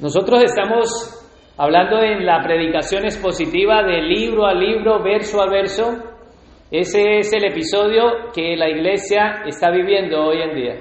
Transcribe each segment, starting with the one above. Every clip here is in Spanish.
Nosotros estamos hablando en la predicación expositiva de libro a libro, verso a verso. Ese es el episodio que la iglesia está viviendo hoy en día.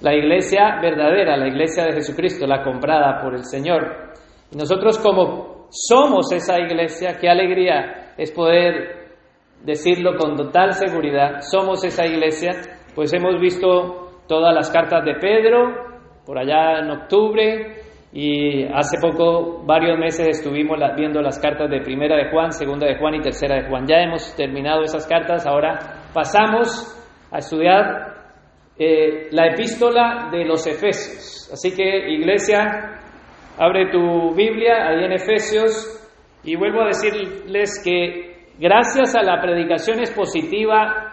La iglesia verdadera, la iglesia de Jesucristo, la comprada por el Señor. Y nosotros como somos esa iglesia, qué alegría es poder decirlo con total seguridad, somos esa iglesia, pues hemos visto todas las cartas de Pedro, por allá en octubre y hace poco, varios meses, estuvimos viendo las cartas de Primera de Juan, Segunda de Juan y Tercera de Juan. Ya hemos terminado esas cartas, ahora pasamos a estudiar eh, la epístola de los Efesios. Así que, iglesia, abre tu Biblia ahí en Efesios y vuelvo a decirles que gracias a la predicación expositiva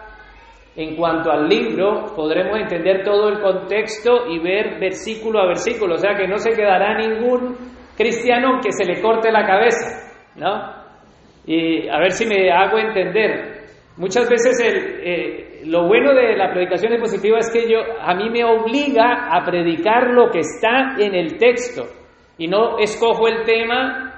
en cuanto al libro, podremos entender todo el contexto y ver versículo a versículo, o sea que no se quedará ningún cristiano que se le corte la cabeza, ¿no? Y a ver si me hago entender. Muchas veces eh, lo bueno de la predicación expositiva es que yo, a mí me obliga a predicar lo que está en el texto y no escojo el tema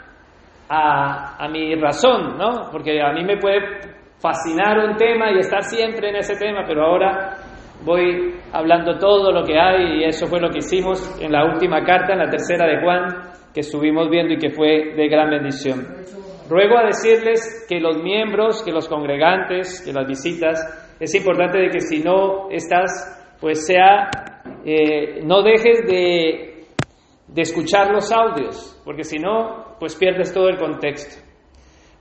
a, a mi razón, ¿no? Porque a mí me puede fascinar un tema y estar siempre en ese tema, pero ahora voy hablando todo lo que hay y eso fue lo que hicimos en la última carta, en la tercera de Juan, que estuvimos viendo y que fue de gran bendición. Ruego a decirles que los miembros, que los congregantes, que las visitas, es importante de que si no estás, pues sea, eh, no dejes de, de escuchar los audios, porque si no, pues pierdes todo el contexto.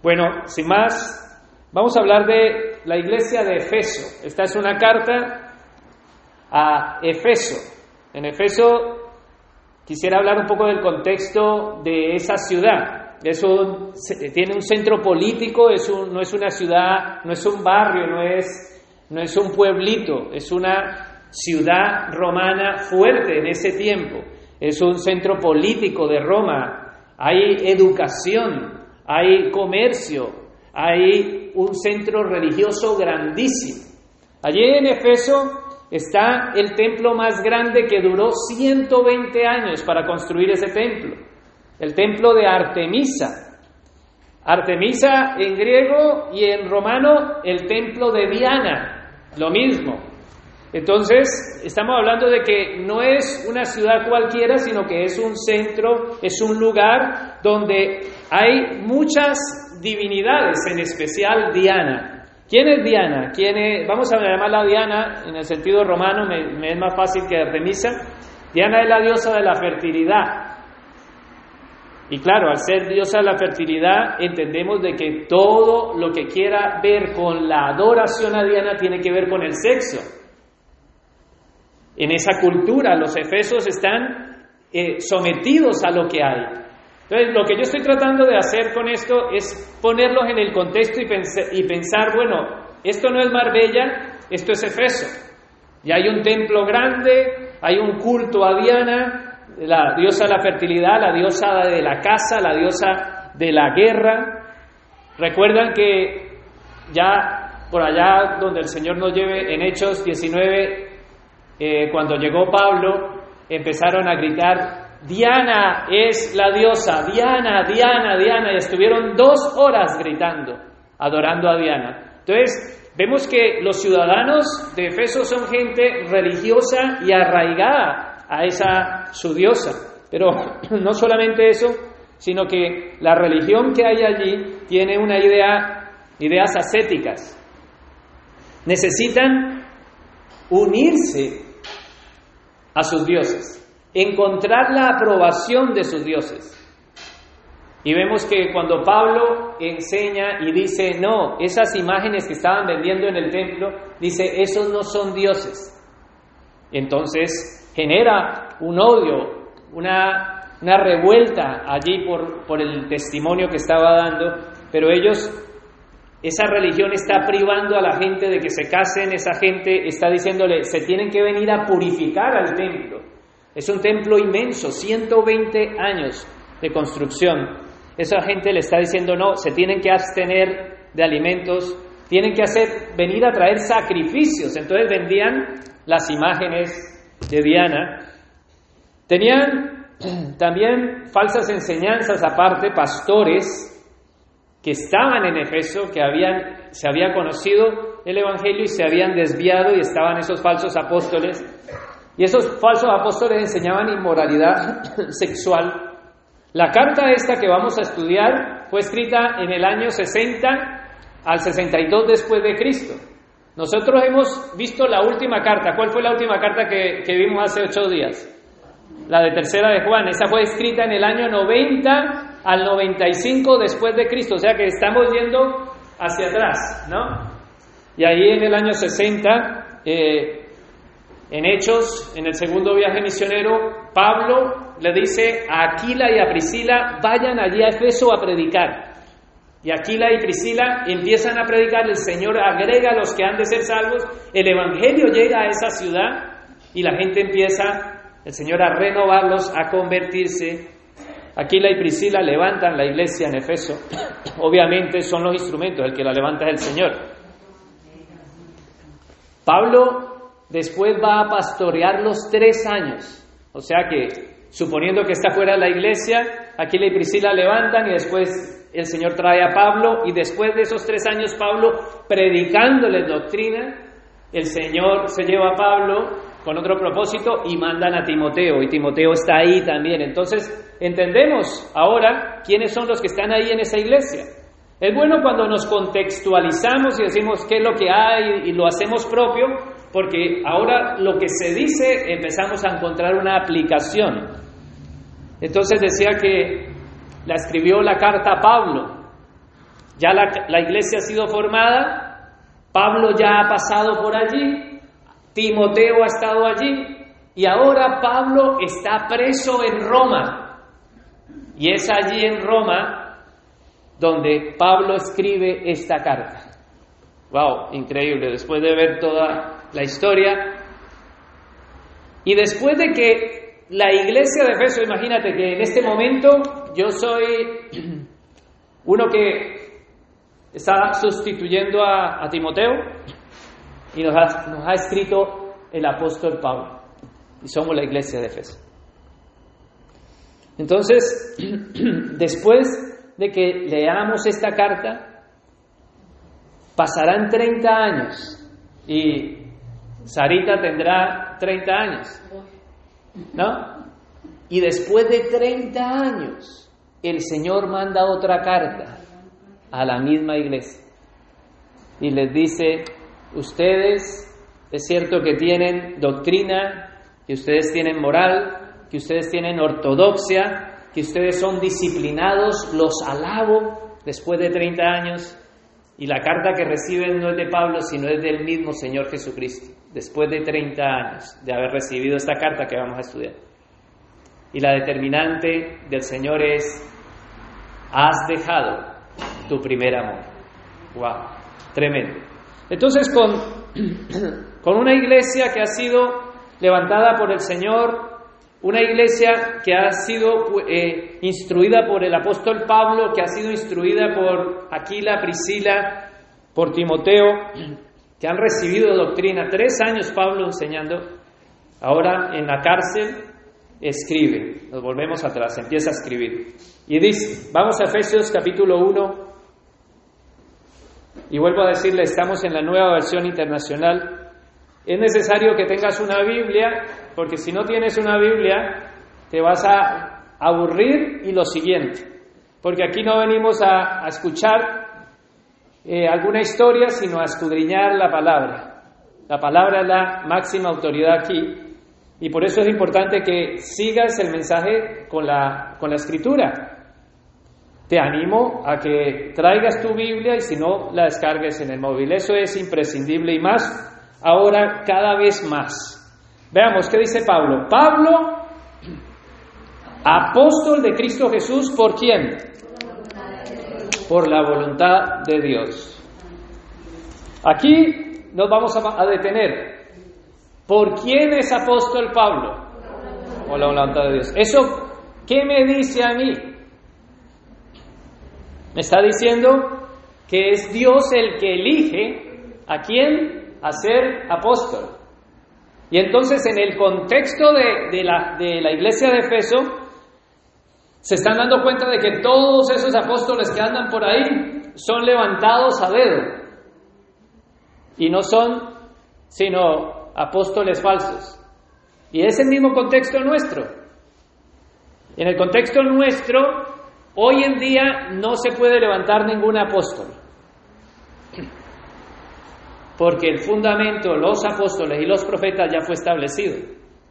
Bueno, sin más, Vamos a hablar de la iglesia de Efeso. Esta es una carta a Efeso. En Efeso quisiera hablar un poco del contexto de esa ciudad. Tiene un centro político, es no es una ciudad, no es un barrio, no es, no es un pueblito, es una ciudad romana fuerte en ese tiempo. Es un centro político de Roma. Hay educación, hay comercio, hay un centro religioso grandísimo. Allí en Efeso está el templo más grande que duró 120 años para construir ese templo, el templo de Artemisa. Artemisa en griego y en romano el templo de Diana, lo mismo. Entonces, estamos hablando de que no es una ciudad cualquiera, sino que es un centro, es un lugar donde hay muchas divinidades, en especial Diana. ¿Quién es Diana? ¿Quién es? Vamos a llamarla Diana en el sentido romano, me, es más fácil que Artemisa. Diana es la diosa de la fertilidad. Y claro, al ser diosa de la fertilidad, entendemos de que todo lo que quiera ver con la adoración a Diana tiene que ver con el sexo. En esa cultura los efesos están eh, sometidos a lo que hay. Entonces, lo que yo estoy tratando de hacer con esto es ponerlos en el contexto y, pensar, bueno, esto no es Marbella, esto es Efeso. Y hay un templo grande, hay un culto a Diana, la diosa de la fertilidad, la diosa de la casa, la diosa de la guerra. Recuerdan que ya por allá donde el Señor nos lleve en Hechos 19, eh, cuando llegó Pablo, empezaron a gritar, Diana es la diosa, Diana, Diana, Diana, y estuvieron dos horas gritando, adorando a Diana. Entonces, vemos que los ciudadanos de Efeso son gente religiosa y arraigada a esa su diosa. Pero no solamente eso, sino que la religión que hay allí tiene una idea, ideas ascéticas. Necesitan unirse a sus dioses encontrar la aprobación de sus dioses. Y vemos que cuando Pablo enseña y dice, no, esas imágenes que estaban vendiendo en el templo, dice, esos no son dioses. Entonces genera un odio, una, una revuelta allí por, por el testimonio que estaba dando, pero ellos, esa religión está privando a la gente de que se casen, esa gente está diciéndole, se tienen que venir a purificar al templo. Es un templo inmenso, 120 años de construcción. Esa gente le está diciendo, no, se tienen que abstener de alimentos, tienen que hacer, venir a traer sacrificios. Entonces vendían las imágenes de Diana. Tenían también falsas enseñanzas aparte, pastores que estaban en Efeso, que habían, se había conocido el Evangelio y se habían desviado y estaban esos falsos apóstoles. Y esos falsos apóstoles enseñaban inmoralidad sexual. La carta esta que vamos a estudiar fue escrita en el año 60 al 62 después de Cristo. Nosotros hemos visto la última carta. ¿Cuál fue la última carta que, que vimos hace ocho días? La de tercera de Juan. Esa fue escrita en el año 90 al 95 después de Cristo, o sea que estamos yendo hacia atrás, ¿no? Y ahí en el año 60, eh, en Hechos, en el segundo viaje misionero, Pablo le dice a Aquila y a Priscila, vayan allí a Efeso a predicar. Y Aquila y Priscila empiezan a predicar, el Señor agrega a los que han de ser salvos, el Evangelio llega a esa ciudad y la gente empieza, el Señor a renovarlos, a convertirse Aquila y Priscila levantan la iglesia en Efeso. Obviamente son los instrumentos, el que la levanta es el Señor. Pablo después va a pastorear los tres años. O sea que, suponiendo que está fuera de la iglesia, Aquila y Priscila levantan y después el Señor trae a Pablo y después de esos tres años Pablo predicándole doctrina, el Señor se lleva a Pablo con otro propósito y mandan a Timoteo y Timoteo está ahí también. Entonces, entendemos ahora quiénes son los que están ahí en esa iglesia. Es bueno cuando nos contextualizamos y decimos qué es lo que hay y lo hacemos propio, porque ahora lo que se dice empezamos a encontrar una aplicación. Entonces decía que la escribió la carta a Pablo. Ya la, la iglesia ha sido formada, Pablo ya ha pasado por allí, Timoteo ha estado allí y ahora Pablo está preso en Roma. Y es allí en Roma donde Pablo escribe esta carta. ¡Wow! Increíble, después de ver toda la historia. Y después de que la iglesia de Efeso, imagínate que en este momento yo soy uno que está sustituyendo a, Timoteo y nos nos ha escrito el apóstol Pablo. Y somos la iglesia de Efeso. Entonces, después de que leamos esta carta, pasarán 30 años y Sarita tendrá 30 años, ¿no? Y después de 30 años, el Señor manda otra carta a la misma iglesia y les dice, ustedes es cierto que tienen doctrina, que ustedes tienen moral, que ustedes tienen ortodoxia, que ustedes son disciplinados, los alabo después de 30 años. Y la carta que reciben no es de Pablo, sino es del mismo Señor Jesucristo, después de 30 años de haber recibido esta carta que vamos a estudiar. Y la determinante del Señor es, has dejado tu primer amor. ¡Wow! Tremendo. Entonces, con, con una iglesia que ha sido levantada por el Señor, una iglesia que ha sido eh, instruida por el apóstol Pablo, que ha sido instruida por Aquila, Priscila, por Timoteo, que han recibido doctrina. Tres años Pablo enseñando. Ahora en la cárcel escribe. Nos volvemos atrás, empieza a escribir. Y dice, vamos a Efesios capítulo 1. Y vuelvo a decirle, estamos en la nueva versión internacional. Es necesario que tengas una Biblia porque si no tienes una Biblia, te vas a aburrir y lo siguiente, porque aquí no venimos a, escuchar eh, alguna historia, sino a escudriñar la palabra. La palabra es la máxima autoridad aquí, y por eso es importante que sigas el mensaje con la, con la escritura. Te animo a que traigas tu Biblia y si no, la descargues en el móvil. Eso es imprescindible y más ahora cada vez más. Veamos qué dice Pablo. Pablo, apóstol de Cristo Jesús, ¿por quién? Por la voluntad de Dios. Aquí nos vamos a detener. ¿Por quién es apóstol Pablo? Por la voluntad de Dios. ¿Eso qué me dice a mí? Me está diciendo que es Dios el que elige a quién a ser apóstol. Y entonces en el contexto de, la, de la iglesia de Efeso, Se están dando cuenta de que todos esos apóstoles que andan por ahí son levantados a dedo. Y no son sino apóstoles falsos. Y es el mismo contexto nuestro. En el contexto nuestro, hoy en día no se puede levantar ningún apóstol. Porque el fundamento, los apóstoles y los profetas ya fue establecido.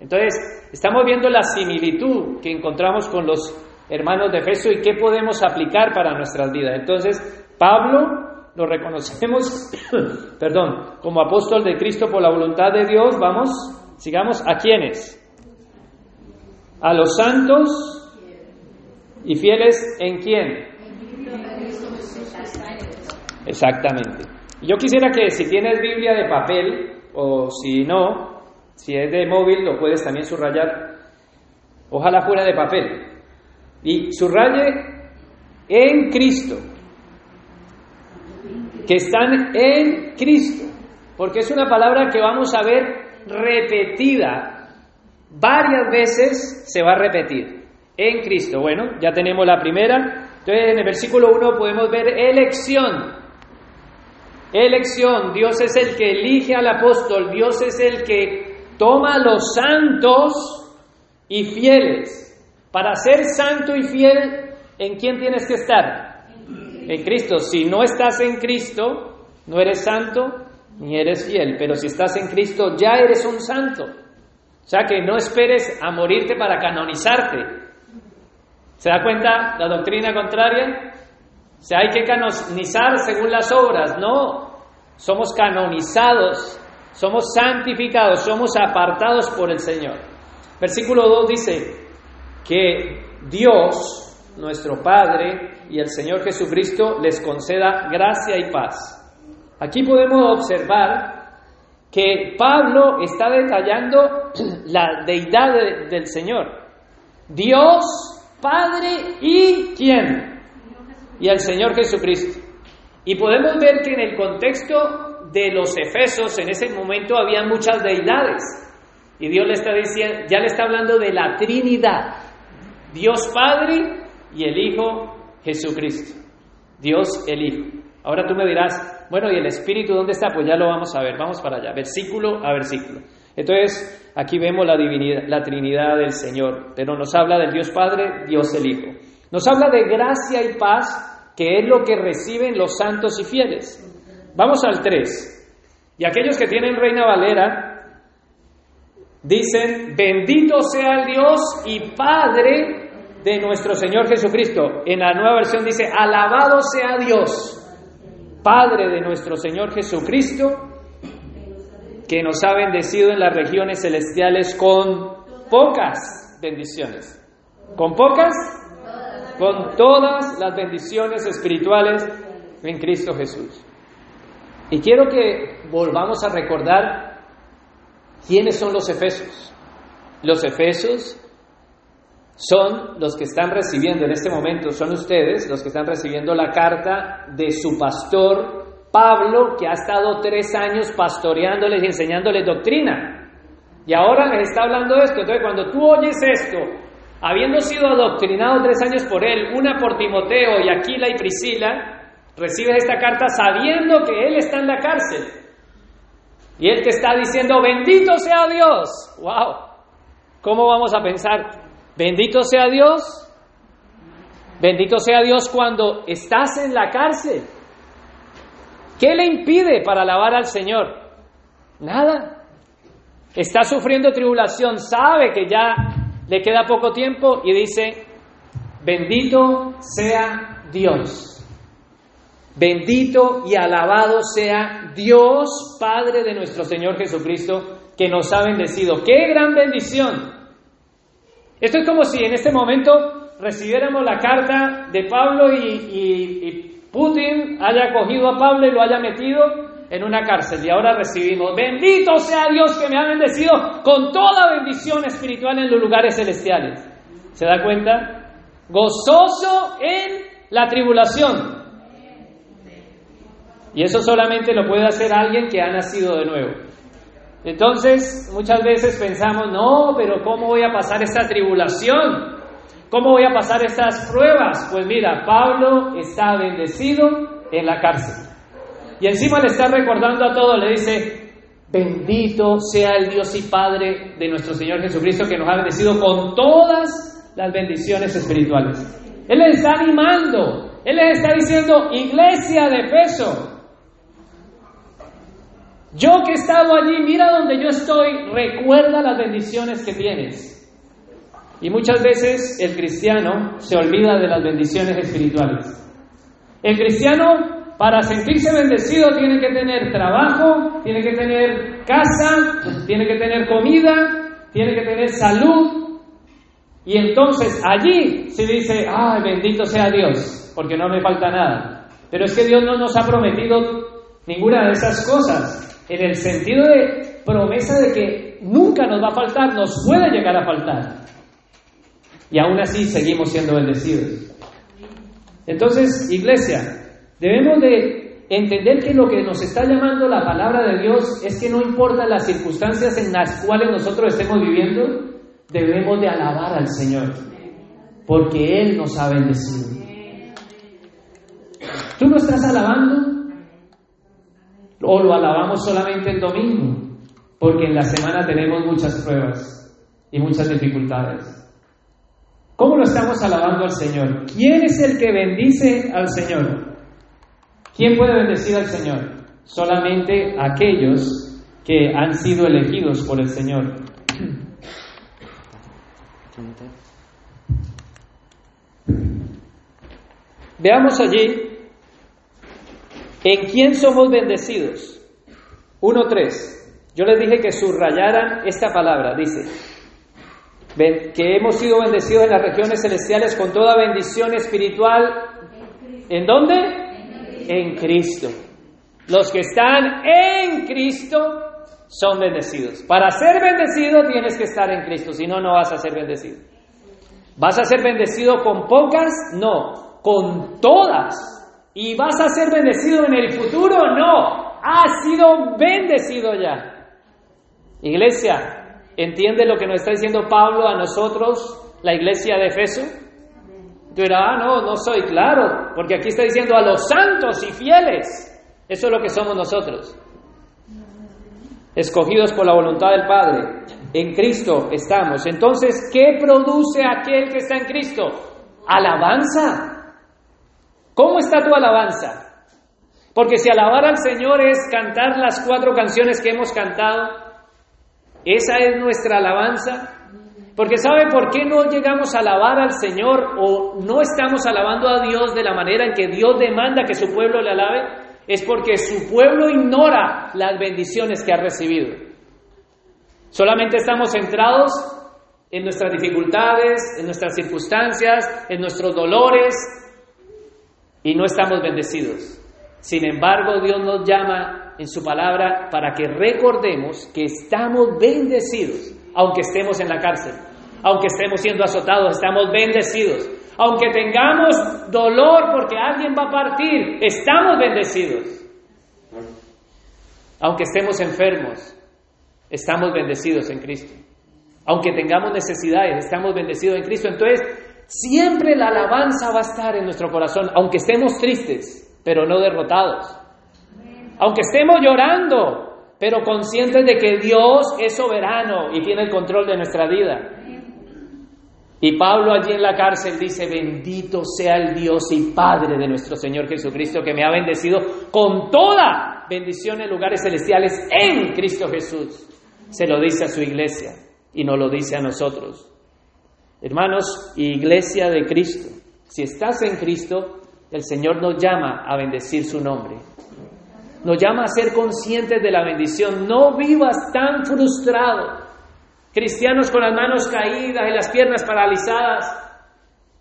Entonces, estamos viendo la similitud que encontramos con los hermanos de Efeso y qué podemos aplicar para nuestras vidas. Entonces, Pablo lo reconocemos, perdón, como apóstol de Cristo por la voluntad de Dios. Vamos, sigamos, ¿a quiénes? A los santos y fieles en quién? Exactamente. Yo quisiera que si tienes Biblia de papel o si no, si es de móvil lo puedes también subrayar, ojalá fuera de papel. Y subraye en Cristo, que están en Cristo, porque es una palabra que vamos a ver repetida, varias veces se va a repetir, en Cristo. Bueno, ya tenemos la primera, entonces en el versículo 1 podemos ver elección. Elección, Dios es el que elige al apóstol, Dios es el que toma a los santos y fieles. Para ser santo y fiel, ¿en quién tienes que estar? En Cristo. Si no estás en Cristo, no eres santo ni eres fiel, pero si estás en Cristo, ya eres un santo. O sea que no esperes a morirte para canonizarte. ¿Se da cuenta la doctrina contraria? O sea, hay que canonizar según las obras. No, somos canonizados, somos santificados, somos apartados por el Señor. Versículo 2 dice que Dios, nuestro Padre y el Señor Jesucristo les conceda gracia y paz. Aquí podemos observar que Pablo está detallando la deidad del Señor. Dios, Padre y quién? Y el Señor Jesucristo. Y podemos ver que en el contexto de los Efesos en ese momento había muchas deidades. Y Dios le está diciendo, ya le está hablando de la Trinidad. Dios Padre y el Hijo Jesucristo. Dios el Hijo. Ahora tú me dirás, bueno, ¿y el Espíritu dónde está? Pues ya lo vamos a ver, vamos para allá, versículo a versículo. Entonces, aquí vemos la divinidad, la Trinidad del Señor, pero nos habla del Dios Padre, Dios el Hijo. Nos habla de gracia y paz, que es lo que reciben los santos y fieles. Vamos al 3. Y aquellos que tienen Reina Valera dicen, bendito sea el Dios y Padre de nuestro Señor Jesucristo. En la nueva versión dice, alabado sea Dios, Padre de nuestro Señor Jesucristo, que nos ha bendecido en las regiones celestiales con pocas bendiciones. ¿Con pocas? Con todas las bendiciones espirituales en Cristo Jesús. Y quiero que volvamos a recordar quiénes son los efesios. Los efesios son los que están recibiendo en este momento, son ustedes los que están recibiendo la carta de su pastor Pablo, que ha estado tres años pastoreándoles y enseñándoles doctrina. Y ahora les está hablando de esto. Entonces, cuando tú oyes esto, habiendo sido adoctrinado tres años por él, una por Timoteo y Aquila y Priscila, recibes esta carta sabiendo que él está en la cárcel. Y él te está diciendo, bendito sea Dios. ¡Wow! ¿Cómo vamos a pensar? Bendito sea Dios. Bendito sea Dios cuando estás en la cárcel. ¿Qué le impide para alabar al Señor? Nada. Está sufriendo tribulación, sabe que ya le queda poco tiempo y dice, bendito sea Dios. Bendito y alabado sea Dios, Padre de nuestro Señor Jesucristo, que nos ha bendecido. ¡Qué gran bendición! Esto es como si en este momento recibiéramos la carta de Pablo y, Putin haya cogido a Pablo y lo haya metido en una cárcel. Y ahora recibimos, bendito sea Dios que me ha bendecido con toda bendición espiritual en los lugares celestiales. ¿Se da cuenta? Gozoso en la tribulación. Y eso solamente lo puede hacer alguien que ha nacido de nuevo. Entonces, muchas veces pensamos, no, pero ¿cómo voy a pasar esta tribulación? ¿cómo voy a pasar estas pruebas? Pues mira, Pablo está bendecido en la cárcel. Y encima le está recordando a todos, le dice, bendito sea el Dios y Padre de nuestro Señor Jesucristo que nos ha bendecido con todas las bendiciones espirituales. Él les está animando, Él les está diciendo, iglesia de peso, yo que he estado allí, mira donde yo estoy, recuerda las bendiciones que tienes. Y muchas veces el cristiano se olvida de las bendiciones espirituales. El cristiano, para sentirse bendecido, tiene que tener trabajo, tiene que tener casa, tiene que tener comida, tiene que tener salud. Y entonces allí se dice, ay, bendito sea Dios, porque no me falta nada. Pero es que Dios no nos ha prometido ninguna de esas cosas en el sentido de promesa de que nunca nos va a faltar, nos puede llegar a faltar. Y aún así seguimos siendo bendecidos. Entonces, iglesia, debemos de entender que lo que nos está llamando la palabra de Dios es que no importa las circunstancias en las cuales nosotros estemos viviendo, debemos de alabar al Señor, porque Él nos ha bendecido. ¿Tú no estás alabando? O lo alabamos solamente el domingo, porque en la semana tenemos muchas pruebas y muchas dificultades. ¿Cómo lo estamos alabando al Señor? ¿Quién es el que bendice al Señor? ¿Quién puede bendecir al Señor? Solamente aquellos que han sido elegidos por el Señor. Veamos allí ¿En quién somos bendecidos? 1.3. Yo les dije que subrayaran esta palabra. Dice, que hemos sido bendecidos en las regiones celestiales con toda bendición espiritual. ¿En dónde? En Cristo. Los que están en Cristo son bendecidos. Para ser bendecido tienes que estar en Cristo, si no, no vas a ser bendecido. ¿Vas a ser bendecido con pocas? No, con todas ¿Y vas a ser bendecido en el futuro? No, has sido bendecido ya. Iglesia, ¿entiende lo que nos está diciendo Pablo a nosotros, la iglesia de Efeso? Tú ah, no, no soy claro, porque aquí está diciendo a los santos y fieles. Eso es lo que somos nosotros. Escogidos por la voluntad del Padre. En Cristo estamos. Entonces, ¿qué produce aquel que está en Cristo? Alabanza. ¿Cómo está tu alabanza? Porque si alabar al Señor es cantar las cuatro canciones que hemos cantado, esa es nuestra alabanza. Porque ¿sabe por qué no llegamos a alabar al Señor o no estamos alabando a Dios de la manera en que Dios demanda que su pueblo le alabe? Es porque su pueblo ignora las bendiciones que ha recibido. Solamente estamos centrados en nuestras dificultades, en nuestras circunstancias, en nuestros dolores, y no estamos bendecidos. Sin embargo, Dios nos llama en su palabra para que recordemos que estamos bendecidos, aunque estemos en la cárcel, aunque estemos siendo azotados, estamos bendecidos. Aunque tengamos dolor porque alguien va a partir, estamos bendecidos. Aunque estemos enfermos, estamos bendecidos en Cristo. Aunque tengamos necesidades, estamos bendecidos en Cristo. Entonces, Siempre la alabanza va a estar en nuestro corazón, aunque estemos tristes, pero no derrotados. Aunque estemos llorando, pero conscientes de que Dios es soberano y tiene el control de nuestra vida. Y Pablo allí en la cárcel dice, bendito sea el Dios y Padre de nuestro Señor Jesucristo, que me ha bendecido con toda bendición en lugares celestiales en Cristo Jesús. Se lo dice a su iglesia y no lo dice a nosotros. Hermanos, iglesia de Cristo, si estás en Cristo, el Señor nos llama a bendecir su nombre. Nos llama a ser conscientes de la bendición. No vivas tan frustrado. Cristianos con las manos caídas y las piernas paralizadas,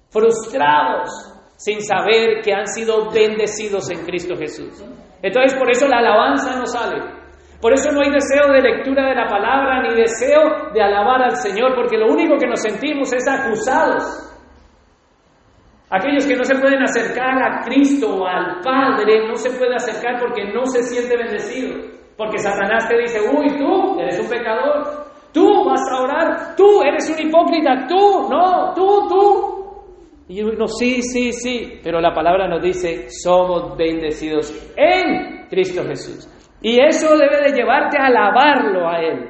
frustrados, sin saber que han sido bendecidos en Cristo Jesús. Entonces por eso la alabanza no sale. Por eso no hay deseo de lectura de la palabra ni deseo de alabar al Señor, porque lo único que nos sentimos es acusados. Aquellos que no se pueden acercar a Cristo o al Padre no se puede acercar porque no se siente bendecido. Porque Satanás te dice, uy, tú eres un pecador, tú vas a orar, tú eres un hipócrita, tú, no, tú, tú. Y uno, sí, sí, sí, pero la palabra nos dice, somos bendecidos en Cristo Jesús. Y eso debe de llevarte a alabarlo a Él.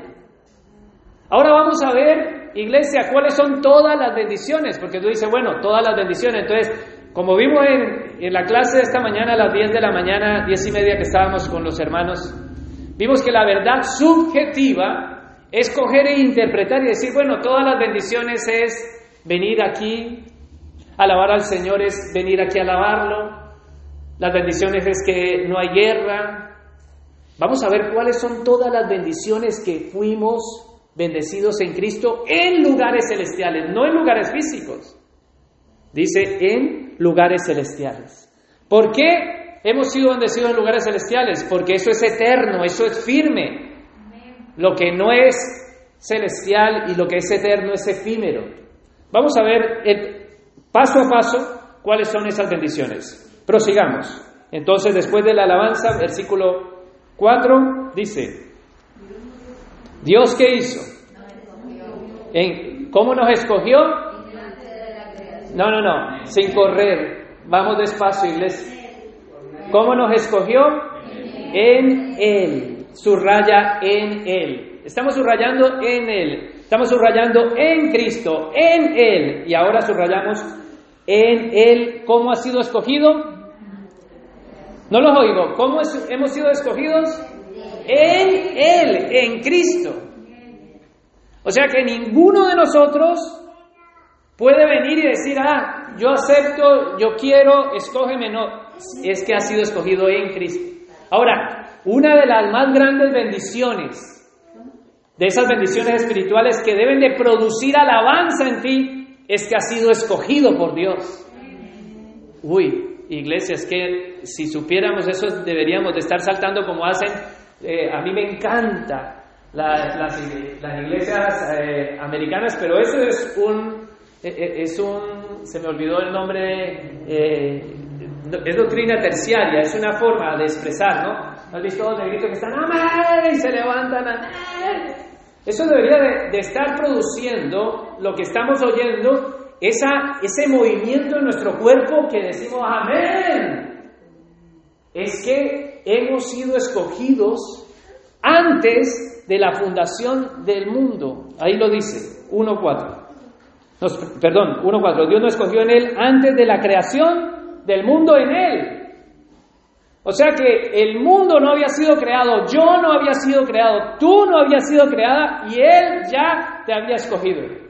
Ahora vamos a ver, iglesia, cuáles son todas las bendiciones, porque tú dices, bueno, todas las bendiciones. Entonces, como vimos en, en la clase de esta mañana a las 10 de la mañana, 10 y media que estábamos con los hermanos, vimos que la verdad subjetiva es coger e interpretar y decir, bueno, todas las bendiciones es venir aquí, alabar al Señor es venir aquí a alabarlo, las bendiciones es que no hay guerra. Vamos a ver cuáles son todas las bendiciones que fuimos bendecidos en Cristo en lugares celestiales, no en lugares físicos. Dice en lugares celestiales. ¿Por qué hemos sido bendecidos en lugares celestiales? Porque eso es eterno, eso es firme. Lo que no es celestial y lo que es eterno es efímero. Vamos a ver paso a paso cuáles son esas bendiciones. Prosigamos. Entonces, después de la alabanza, versículo 4 dice, Dios qué hizo? ¿En, ¿Cómo nos escogió? No, no, no, sin correr. Vamos despacio, iglesia. ¿Cómo nos escogió? En Él. Subraya en Él. Estamos subrayando en Él. Estamos subrayando en Cristo, en Él. Y ahora subrayamos en Él. ¿Cómo ha sido escogido? No los oigo. ¿Cómo hemos sido escogidos? en Él, en Cristo. O sea que ninguno de nosotros puede venir y decir, ah, yo acepto, yo quiero, escógeme. No, es que ha sido escogido en Cristo. Ahora, una de las más grandes bendiciones, de esas bendiciones espirituales que deben de producir alabanza en ti, es que has sido escogido por Dios. Uy, iglesia, es que si supiéramos eso deberíamos de estar saltando como hacen eh, a mí me encanta las, iglesias eh, americanas, pero eso es un, eh, es un, se me olvidó el nombre, es doctrina terciaria, es una forma de expresar, ¿no? ¿Has visto los negritos que están amén y se levantan? Eso debería de, de, estar produciendo lo que estamos oyendo, esa, ese movimiento en nuestro cuerpo que decimos amén. Es que hemos sido escogidos antes de la fundación del mundo. Ahí lo dice, 1.4. Perdón, 1.4. Dios nos escogió en Él antes de la creación del mundo en Él. O sea que el mundo no había sido creado, yo no había sido creado, tú no habías sido creada y Él ya te había escogido.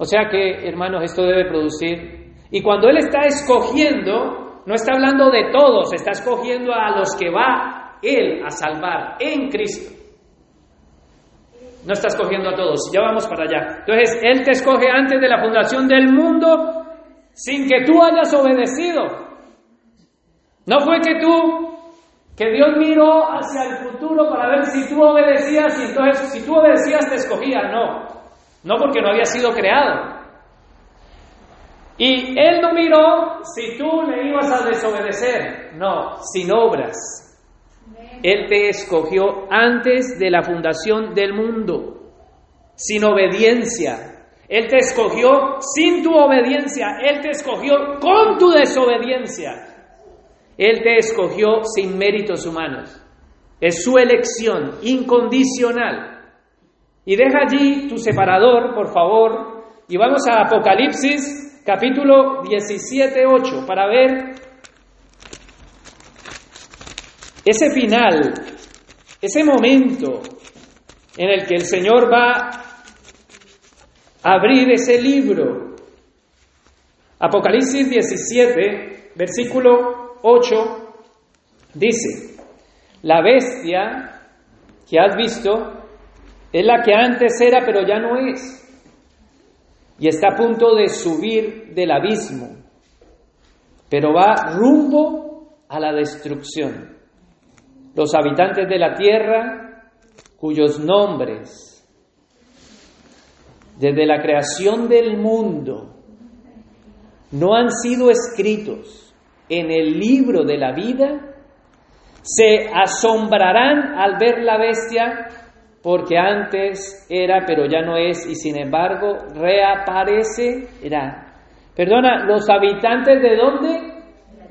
O sea que, hermanos, esto debe producir. Y cuando Él está escogiendo, no está hablando de todos, está escogiendo a los que va Él a salvar en Cristo. No está escogiendo a todos, ya vamos para allá. Entonces, Él te escoge antes de la fundación del mundo sin que tú hayas obedecido. No fue que tú, que Dios miró hacia el futuro para ver si tú obedecías y entonces si tú obedecías te escogía. No, no porque no había sido creado. Y Él no miró si tú le ibas a desobedecer, no, sin obras. Él te escogió antes de la fundación del mundo, sin obediencia. Él te escogió sin tu obediencia, Él te escogió con tu desobediencia. Él te escogió sin méritos humanos. Es su elección incondicional. Y deja allí tu separador, por favor, y vamos a Apocalipsis capítulo 17, 8, para ver ese final, ese momento en el que el Señor va a abrir ese libro. Apocalipsis 17, versículo 8, dice, la bestia que has visto es la que antes era, pero ya no es y está a punto de subir del abismo, pero va rumbo a la destrucción. Los habitantes de la tierra, cuyos nombres desde la creación del mundo no han sido escritos en el libro de la vida, se asombrarán al ver la bestia porque antes era, pero ya no es, y sin embargo reaparecerá. Perdona, los habitantes de dónde?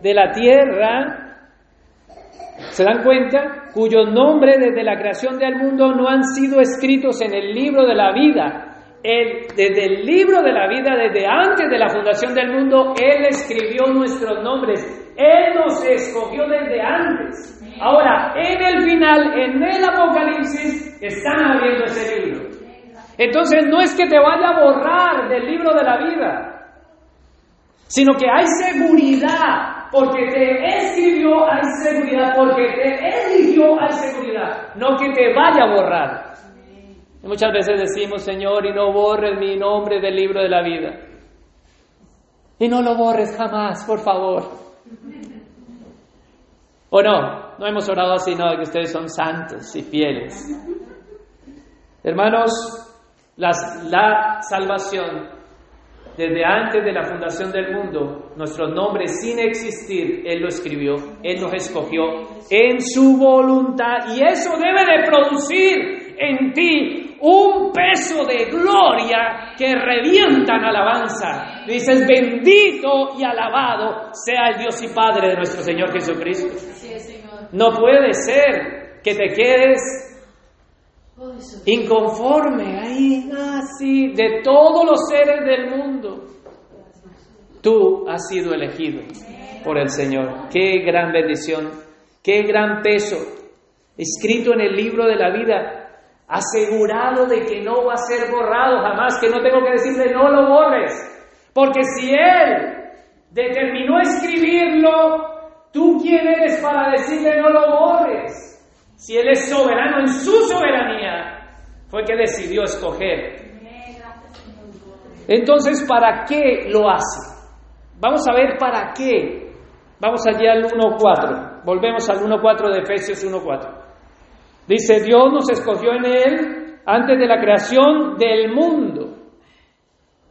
De la tierra. ¿Se dan cuenta? Cuyos nombres desde la creación del mundo no han sido escritos en el libro de la vida. Él, desde el libro de la vida, desde antes de la fundación del mundo, Él escribió nuestros nombres. Él nos escogió desde antes. Ahora, en el final, en el Apocalipsis, están abriendo ese libro. Entonces, no es que te vaya a borrar del libro de la vida, sino que hay seguridad. Porque te escribió, hay seguridad. Porque te eligió, hay seguridad. No que te vaya a borrar. Y muchas veces decimos, Señor, y no borres mi nombre del libro de la vida. Y no lo borres jamás, por favor. ¿O no? No hemos orado así, no, que ustedes son santos y fieles. Hermanos, la salvación, desde antes de la fundación del mundo, nuestro nombre sin existir, Él lo escribió, Él nos escogió en su voluntad y eso debe de producir en ti un peso de gloria que revientan alabanza. Dices, bendito y alabado sea el Dios y Padre de nuestro Señor Jesucristo. No puede ser que te quedes inconforme ahí, así, de todos los seres del mundo. Tú has sido elegido por el Señor. Qué gran bendición, qué gran peso, escrito en el libro de la vida asegurado de que no va a ser borrado jamás, que no tengo que decirle no lo borres, porque si Él determinó escribirlo, tú quién eres para decirle no lo borres. Si Él es soberano en su soberanía, fue que decidió escoger. Entonces, ¿para qué lo hace? Vamos a ver para qué. Vamos allí al 1.4. Volvemos al 1.4 de Efesios 1.4. Dice, Dios nos escogió en Él antes de la creación del mundo.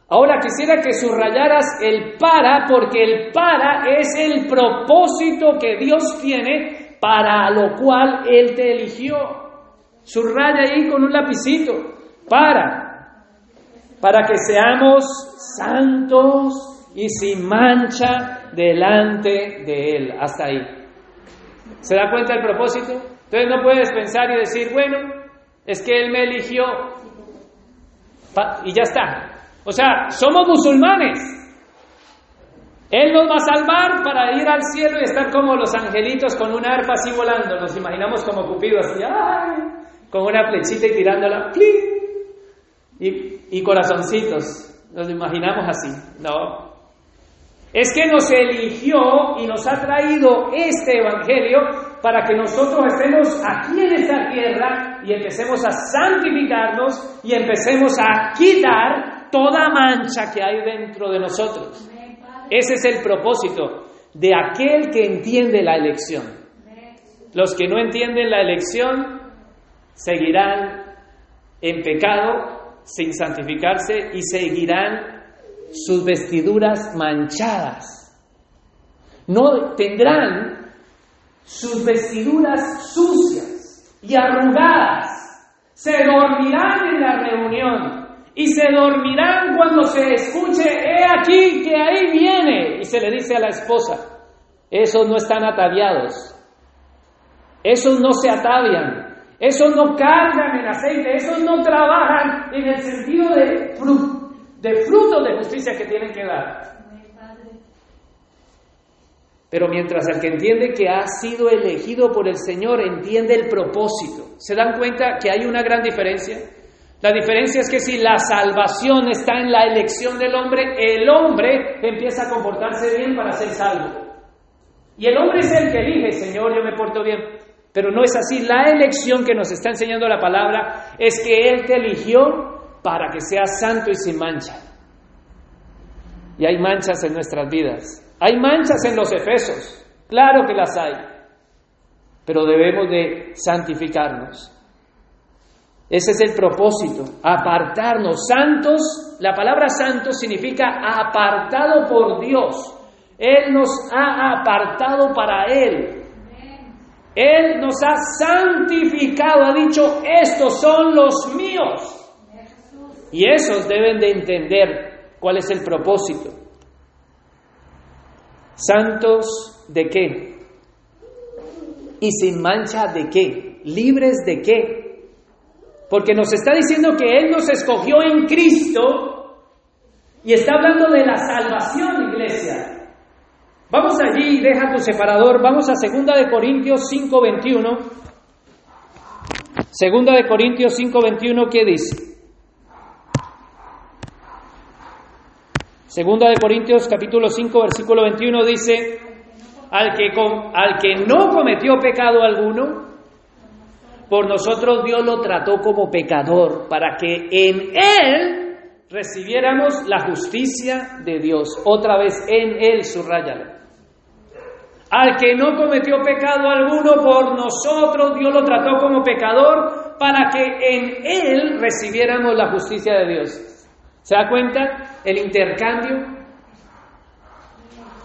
Ahora quisiera que subrayaras el para, porque el para es el propósito que Dios tiene para lo cual Él te eligió. Subraya ahí con un lapicito, para, para que seamos santos y sin mancha delante de Él. Hasta ahí. ¿Se da cuenta el propósito? Entonces no puedes pensar y decir, bueno, es que Él me eligió y ya está. O sea, somos musulmanes. Él nos va a salvar para ir al cielo y estar como los angelitos con una arpa así volando. Nos imaginamos como Cupido así, con una flechita y tirándola, y, y corazoncitos. Nos imaginamos así. No. Es que nos eligió y nos ha traído este evangelio para que nosotros estemos aquí en esta tierra y empecemos a santificarnos y empecemos a quitar toda mancha que hay dentro de nosotros. Ese es el propósito de aquel que entiende la elección. Los que no entienden la elección seguirán en pecado sin santificarse y seguirán sus vestiduras manchadas. No tendrán sus vestiduras sucias y arrugadas, se dormirán en la reunión y se dormirán cuando se escuche, he aquí que ahí viene, y se le dice a la esposa, esos no están ataviados, esos no se atavian, esos no cargan el aceite, esos no trabajan en el sentido de, de frutos de justicia que tienen que dar. Pero mientras el que entiende que ha sido elegido por el Señor entiende el propósito, ¿se dan cuenta que hay una gran diferencia? La diferencia es que si la salvación está en la elección del hombre, el hombre empieza a comportarse bien para ser salvo. Y el hombre es el que elige, Señor, yo me porto bien. Pero no es así. La elección que nos está enseñando la palabra es que Él te eligió para que seas santo y sin mancha. Y hay manchas en nuestras vidas. Hay manchas en los efesos, claro que las hay, pero debemos de santificarnos. Ese es el propósito, apartarnos. Santos, la palabra santo significa apartado por Dios. Él nos ha apartado para Él. Él nos ha santificado, ha dicho, estos son los míos. Y esos deben de entender cuál es el propósito. ¿Santos de qué? ¿Y sin mancha de qué? ¿Libres de qué? Porque nos está diciendo que Él nos escogió en Cristo y está hablando de la salvación, iglesia. Vamos allí, deja tu separador, vamos a 2 de Corintios 5:21. Segunda de Corintios 5:21, ¿qué dice? Segunda de Corintios capítulo 5 versículo 21 dice, al que, al que no cometió pecado alguno, por nosotros Dios lo trató como pecador, para que en Él recibiéramos la justicia de Dios. Otra vez en Él, subrayalo. Al que no cometió pecado alguno, por nosotros Dios lo trató como pecador, para que en Él recibiéramos la justicia de Dios. ¿Se da cuenta el intercambio?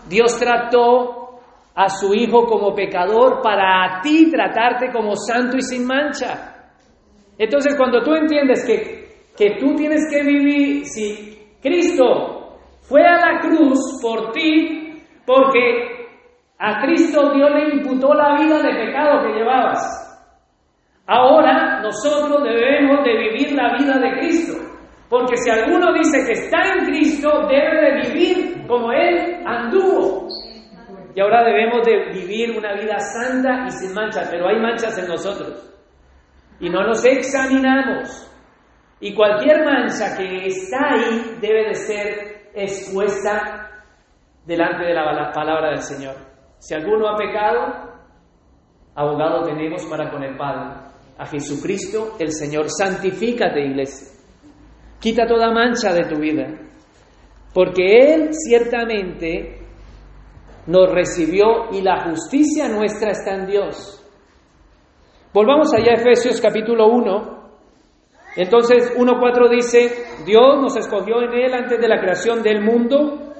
Dios trató a su Hijo como pecador para a ti tratarte como santo y sin mancha. Entonces cuando tú entiendes que, que tú tienes que vivir, si Cristo fue a la cruz por ti, porque a Cristo Dios le imputó la vida de pecado que llevabas. Ahora nosotros debemos de vivir la vida de Cristo. Porque si alguno dice que está en Cristo, debe de vivir como Él anduvo. Y ahora debemos de vivir una vida santa y sin manchas, pero hay manchas en nosotros. Y no nos examinamos. Y cualquier mancha que está ahí debe de ser expuesta delante de la palabra del Señor. Si alguno ha pecado, abogado tenemos para con el Padre. A Jesucristo el Señor, santifícate iglesia. Quita toda mancha de tu vida, porque Él ciertamente nos recibió y la justicia nuestra está en Dios. Volvamos allá a Efesios capítulo 1. Entonces 1.4 dice, Dios nos escogió en Él antes de la creación del mundo.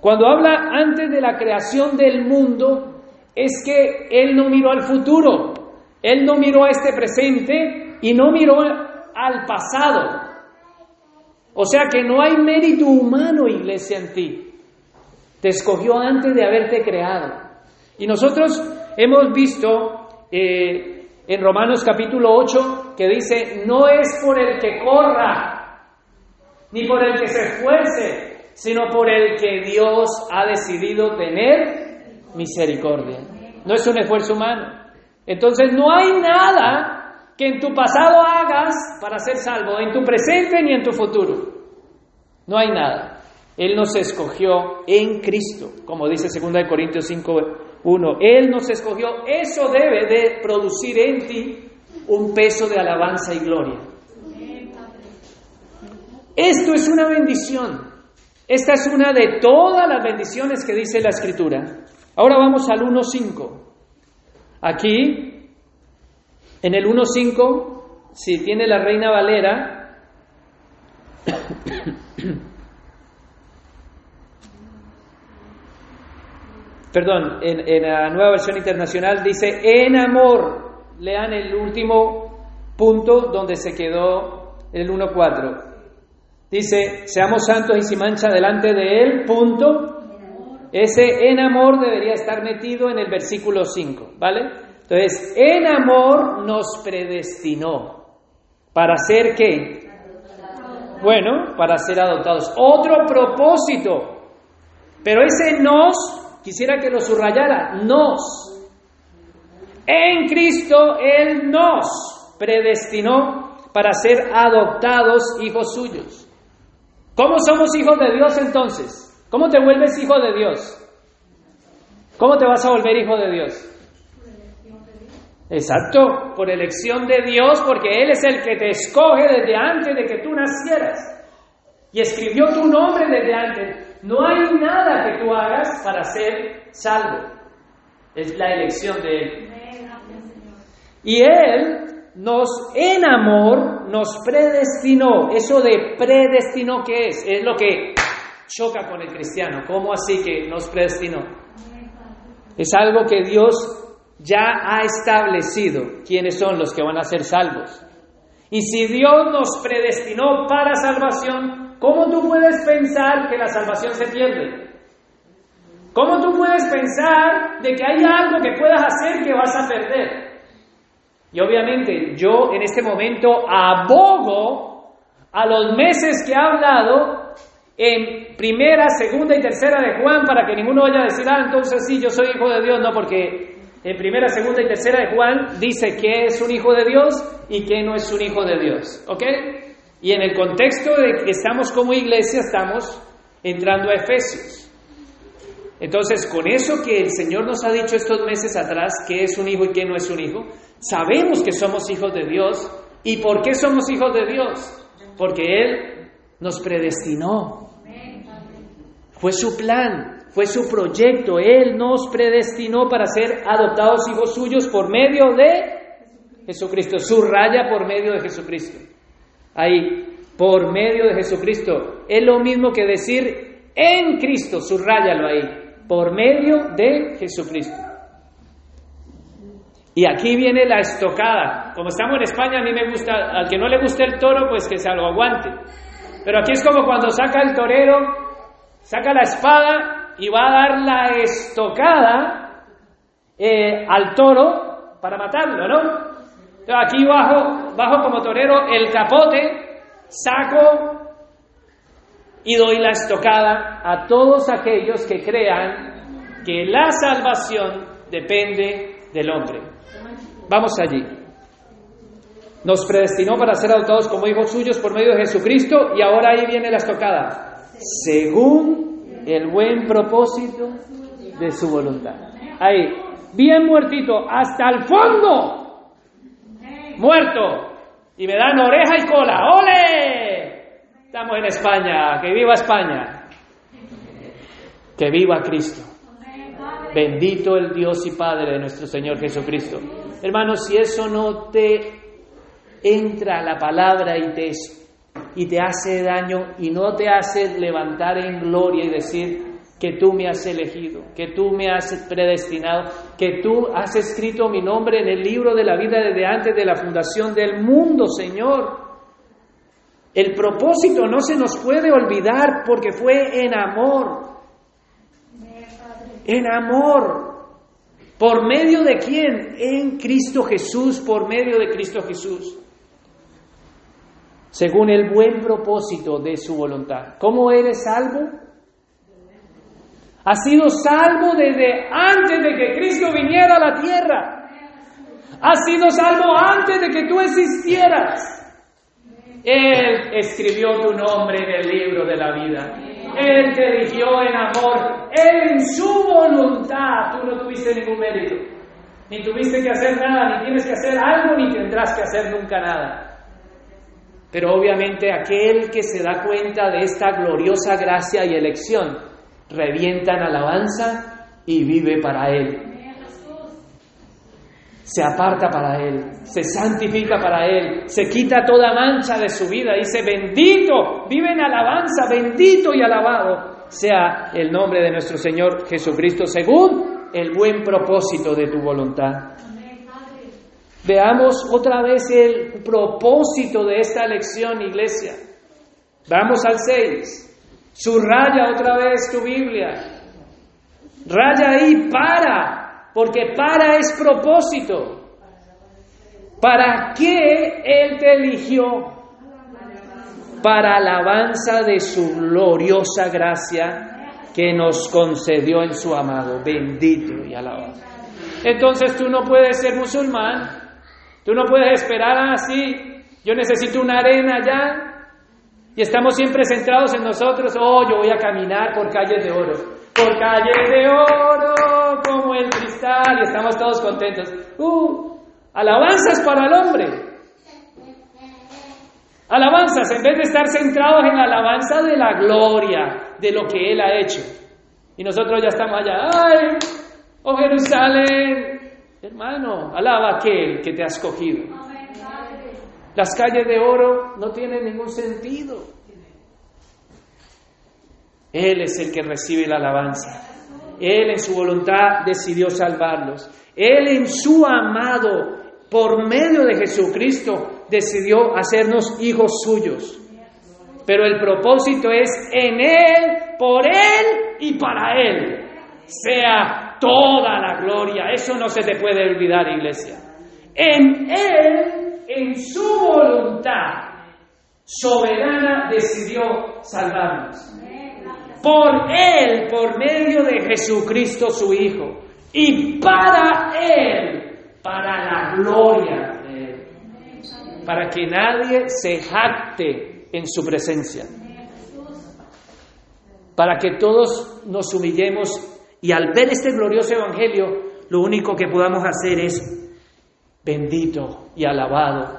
Cuando habla antes de la creación del mundo, es que Él no miró al futuro, Él no miró a este presente y no miró al pasado. O sea que no hay mérito humano, iglesia, en ti. Te escogió antes de haberte creado. Y nosotros hemos visto eh, en Romanos capítulo 8 que dice, no es por el que corra, ni por el que se esfuerce, sino por el que Dios ha decidido tener misericordia. No es un esfuerzo humano. Entonces no hay nada que en tu pasado hagas para ser salvo, en tu presente ni en tu futuro. No hay nada. Él nos escogió en Cristo, como dice 2 Corintios 5, 1. Él nos escogió, eso debe de producir en ti un peso de alabanza y gloria. Esto es una bendición. Esta es una de todas las bendiciones que dice la Escritura. Ahora vamos al 1.5. Aquí en el 1.5, si tiene la Reina Valera, perdón, en, la nueva versión internacional dice, en amor, lean el último punto donde se quedó el 1.4. Dice, seamos santos y sin mancha delante de Él, punto. Ese en amor debería estar metido en el versículo 5, ¿vale? Entonces, en amor nos predestinó. ¿Para ser qué? Bueno, para ser adoptados. Otro propósito. Pero ese nos, quisiera que lo subrayara, nos. En Cristo Él nos predestinó para ser adoptados hijos suyos. ¿Cómo somos hijos de Dios entonces? ¿Cómo te vuelves hijo de Dios? ¿Cómo te vas a volver hijo de Dios? Exacto, por elección de Dios, porque Él es el que te escoge desde antes de que tú nacieras. Y escribió tu nombre desde antes. No hay nada que tú hagas para ser salvo. Es la elección de Él. Y Él nos, en amor, nos predestinó. Eso de predestinó, ¿qué es? Es lo que choca con el cristiano. ¿Cómo así que nos predestinó? Es algo que Dios ya ha establecido quiénes son los que van a ser salvos. Y si Dios nos predestinó para salvación, ¿cómo tú puedes pensar que la salvación se pierde? ¿Cómo tú puedes pensar de que hay algo que puedas hacer que vas a perder? Y obviamente yo en este momento abogo a los meses que ha hablado en primera, segunda y tercera de Juan para que ninguno vaya a decir, ah, entonces sí, yo soy hijo de Dios, no, porque en primera, segunda y tercera de Juan dice que es un hijo de Dios y que no es un hijo de Dios, ¿ok? Y en el contexto de que estamos como iglesia, estamos entrando a Efesios. Entonces, con eso que el Señor nos ha dicho estos meses atrás, que es un hijo y que no es un hijo, sabemos que somos hijos de Dios. ¿Y por qué somos hijos de Dios? Porque Él nos predestinó. Fue su plan, fue su proyecto. Él nos predestinó para ser adoptados hijos suyos por medio de Jesucristo. Subraya por medio de Jesucristo. Ahí, por medio de Jesucristo. Es lo mismo que decir en Cristo, subrayalo ahí por medio de Jesucristo. Y aquí viene la estocada. Como estamos en España, a mí me gusta, al que no le guste el toro, pues que se lo aguante. Pero aquí es como cuando saca el torero, saca la espada y va a dar la estocada eh, al toro para matarlo, ¿no? Aquí bajo, bajo como torero el capote, saco y doy la estocada a todos aquellos que crean que la salvación depende del hombre. Vamos allí. Nos predestinó para ser adoptados como hijos suyos por medio de Jesucristo y ahora ahí viene la estocada. Según el buen propósito de su voluntad. Ahí, bien muertito, hasta el fondo. Muerto. Y me dan oreja y cola. ¡Ole! Estamos en España, que viva España, que viva Cristo. Bendito el Dios y Padre de nuestro Señor Jesucristo. Hermanos, si eso no te entra la palabra y te, y te hace daño y no te hace levantar en gloria y decir que tú me has elegido, que tú me has predestinado, que tú has escrito mi nombre en el libro de la vida desde antes de la fundación del mundo, Señor. El propósito no se nos puede olvidar porque fue en amor. En amor. ¿Por medio de quién? En Cristo Jesús, por medio de Cristo Jesús. Según el buen propósito de su voluntad. ¿Cómo eres salvo? Has sido salvo desde antes de que Cristo viniera a la tierra. Has sido salvo antes de que tú existieras. Él escribió tu nombre en el libro de la vida. Él te eligió en amor. Él en su voluntad. Tú no tuviste ningún mérito. Ni tuviste que hacer nada, ni tienes que hacer algo, ni tendrás que hacer nunca nada. Pero obviamente aquel que se da cuenta de esta gloriosa gracia y elección, revienta en alabanza y vive para Él se aparta para Él, se santifica para Él, se quita toda mancha de su vida, dice, bendito, vive en alabanza, bendito y alabado sea el nombre de nuestro Señor Jesucristo, según el buen propósito de tu voluntad. Veamos otra vez el propósito de esta lección, iglesia. Vamos al 6. Subraya otra vez tu Biblia. Raya ahí, para, porque para es propósito. ¿Para qué Él te eligió? Para alabanza de su gloriosa gracia que nos concedió en su amado. Bendito y alabado. Entonces tú no puedes ser musulmán, tú no puedes esperar así, yo necesito una arena ya, y estamos siempre centrados en nosotros, oh, yo voy a caminar por calles de oro, por calles de oro, como el cristal y estamos todos contentos. Uh, alabanzas para el hombre. Alabanzas, en vez de estar centrados en la alabanza de la gloria, de lo que Él ha hecho. Y nosotros ya estamos allá, ¡ay! ¡Oh Jerusalén! Hermano, alaba aquel que te ha escogido. Las calles de oro no tienen ningún sentido. Él es el que recibe la alabanza. Él en su voluntad decidió salvarlos. Él en su amado, por medio de Jesucristo, decidió hacernos hijos suyos. Pero el propósito es en Él, por Él y para Él. Sea toda la gloria. Eso no se te puede olvidar, iglesia. En Él, en su voluntad soberana, decidió salvarnos. Por Él, por medio de Jesucristo su Hijo. Y para Él, para la gloria de Él. Para que nadie se jacte en su presencia. Para que todos nos humillemos y al ver este glorioso Evangelio, lo único que podamos hacer es bendito y alabado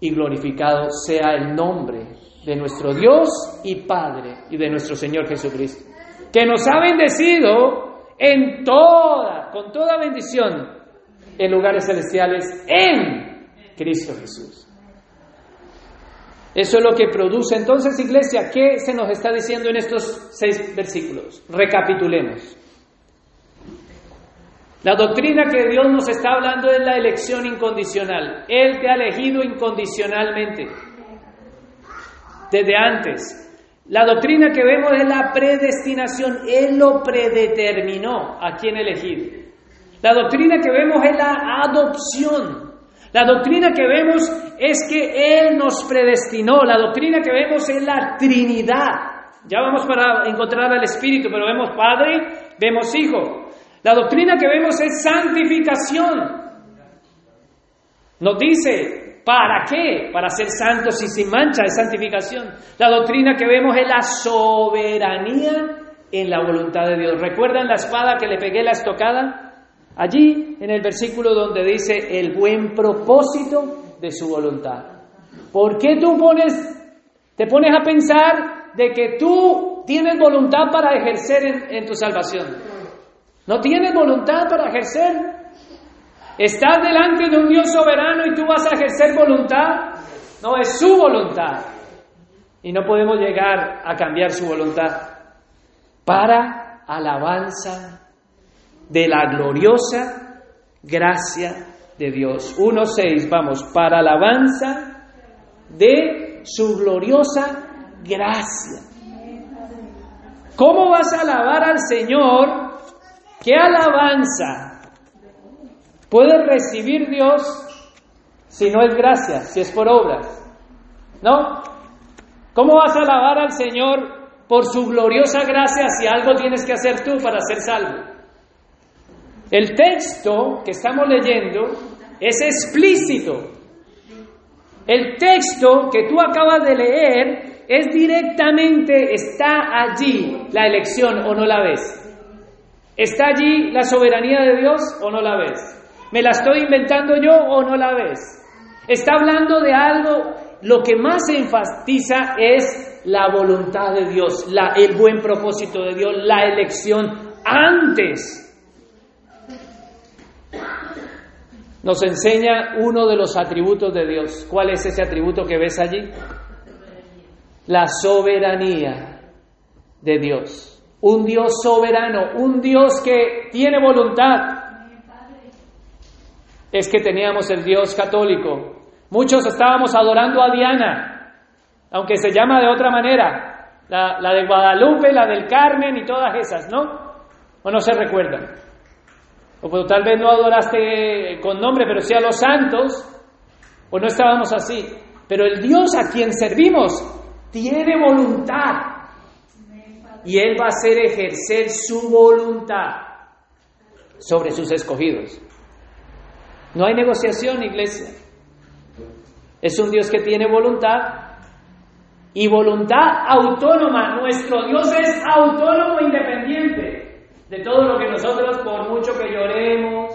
y glorificado sea el nombre de nuestro Dios y Padre y de nuestro Señor Jesucristo, que nos ha bendecido en toda, con toda bendición, en lugares celestiales en Cristo Jesús. Eso es lo que produce. Entonces, iglesia, ¿qué se nos está diciendo en estos seis versículos? Recapitulemos. La doctrina que Dios nos está hablando es la elección incondicional. Él te ha elegido incondicionalmente. Desde antes. La doctrina que vemos es la predestinación. Él lo predeterminó a quién elegir. La doctrina que vemos es la adopción. La doctrina que vemos es que Él nos predestinó. La doctrina que vemos es la Trinidad. Ya vamos para encontrar al Espíritu, pero vemos Padre, vemos Hijo. La doctrina que vemos es santificación. Nos dice, ¿para qué? Para ser santos y sin mancha, es santificación. La doctrina que vemos es la soberanía en la voluntad de Dios. ¿Recuerdan la espada que le pegué la estocada? Allí, en el versículo donde dice el buen propósito de su voluntad. ¿Por qué tú pones, te pones a pensar de que tú tienes voluntad para ejercer en, en tu salvación? No tienes voluntad para ejercer. Estás delante de un Dios soberano y tú vas a ejercer voluntad. No, es su voluntad. Y no podemos llegar a cambiar su voluntad. Para alabanza de la gloriosa gracia de Dios. 1.6, vamos, para alabanza de su gloriosa gracia. ¿Cómo vas a alabar al Señor ¿Qué alabanza puede recibir Dios si no es gracia, si es por obras? ¿No? ¿Cómo vas a alabar al Señor por su gloriosa gracia si algo tienes que hacer tú para ser salvo? El texto que estamos leyendo es explícito. El texto que tú acabas de leer es directamente, está allí la elección o no la ves. ¿Está allí la soberanía de Dios o no la ves? ¿Me la estoy inventando yo o no la ves? Está hablando de algo, lo que más se enfatiza es la voluntad de Dios, el buen propósito de Dios, la elección antes. Nos enseña uno de los atributos de Dios. ¿Cuál es ese atributo que ves allí? La soberanía de Dios. Un Dios soberano, un Dios que tiene voluntad. Es que teníamos el Dios católico. Muchos estábamos adorando a Diana, aunque se llama de otra manera, la, de Guadalupe, la del Carmen y todas esas, ¿no? ¿O no se recuerdan? O pues, tal vez no adoraste con nombre, pero sí a los santos, o no estábamos así. Pero el Dios a quien servimos tiene voluntad y Él va a hacer ejercer su voluntad sobre sus escogidos. No hay negociación, iglesia. Es un Dios que tiene voluntad y voluntad autónoma. Nuestro Dios es autónomo e independiente de todo lo que nosotros, por mucho que lloremos,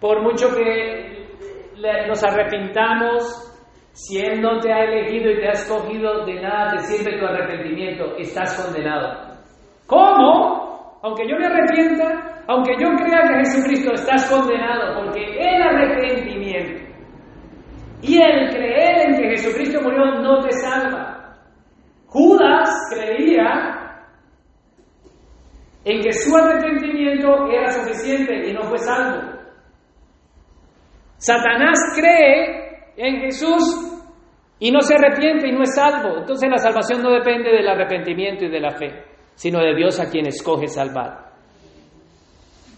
por mucho que nos arrepintamos, si Él no te ha elegido y te ha escogido, de nada te sirve tu arrepentimiento, estás condenado. ¿Cómo? Aunque yo me arrepienta, aunque yo crea que Jesucristo estás condenado, porque el arrepentimiento y el creer en que Jesucristo murió no te salva. Judas creía en que su arrepentimiento era suficiente y no fue salvo. Satanás cree en Jesús y no se arrepiente y no es salvo. Entonces la salvación no depende del arrepentimiento y de la fe, sino de Dios a quien escoge salvar.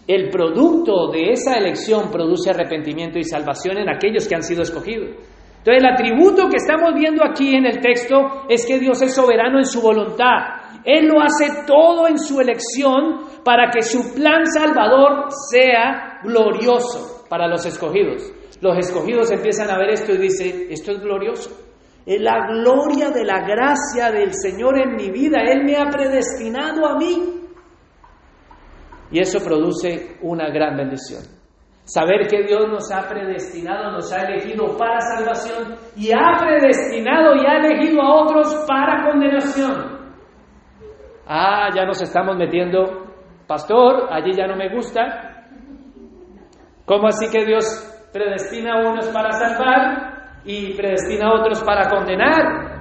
el producto de esa elección produce arrepentimiento y salvación en aquellos que han sido escogidos. Entonces el atributo que estamos viendo aquí en el texto es que Dios es soberano en su voluntad. Él lo hace todo en su elección para que su plan salvador sea glorioso para los escogidos. Los escogidos empiezan a ver esto y dicen, esto es glorioso. Es la gloria de la gracia del Señor en mi vida. Él me ha predestinado a mí. Y eso produce una gran bendición. Saber que Dios nos ha predestinado, nos ha elegido para salvación y ha predestinado y ha elegido a otros para condenación. Ah, ya nos estamos metiendo, pastor, allí ya no me gusta. ¿Cómo así que Dios predestina a unos para salvar y predestina a otros para condenar?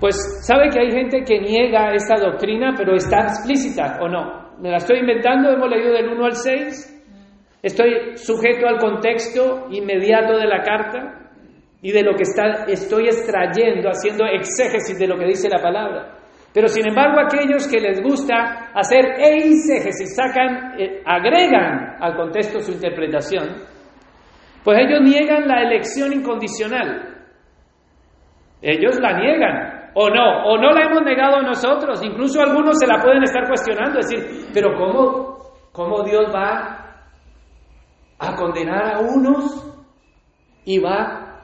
Pues sabe que hay gente que niega esta doctrina, pero está explícita o no. Me la estoy inventando, hemos leído del 1 al 6. Estoy sujeto al contexto inmediato de la carta y de lo que está, estoy extrayendo, haciendo exégesis de lo que dice la palabra. Pero sin embargo, aquellos que les gusta hacer exégesis, sacan, eh, agregan al contexto su interpretación, pues ellos niegan la elección incondicional. Ellos la niegan, o no, o no la hemos negado nosotros. Incluso algunos se la pueden estar cuestionando, decir, pero ¿cómo, cómo Dios va a condenar a unos y va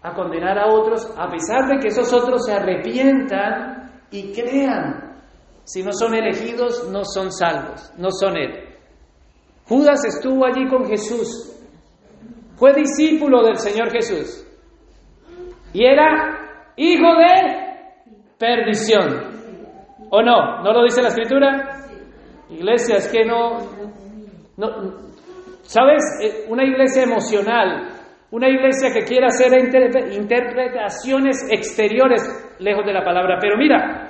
a condenar a otros, a pesar de que esos otros se arrepientan y crean. Si no son elegidos, no son salvos, no son Él. Judas estuvo allí con Jesús, fue discípulo del Señor Jesús y era hijo de perdición. ¿O no? ¿No lo dice la Escritura? Iglesia, es que no, no ¿Sabes? Eh, una iglesia emocional, una iglesia que quiere hacer interpretaciones exteriores lejos de la palabra. Pero mira,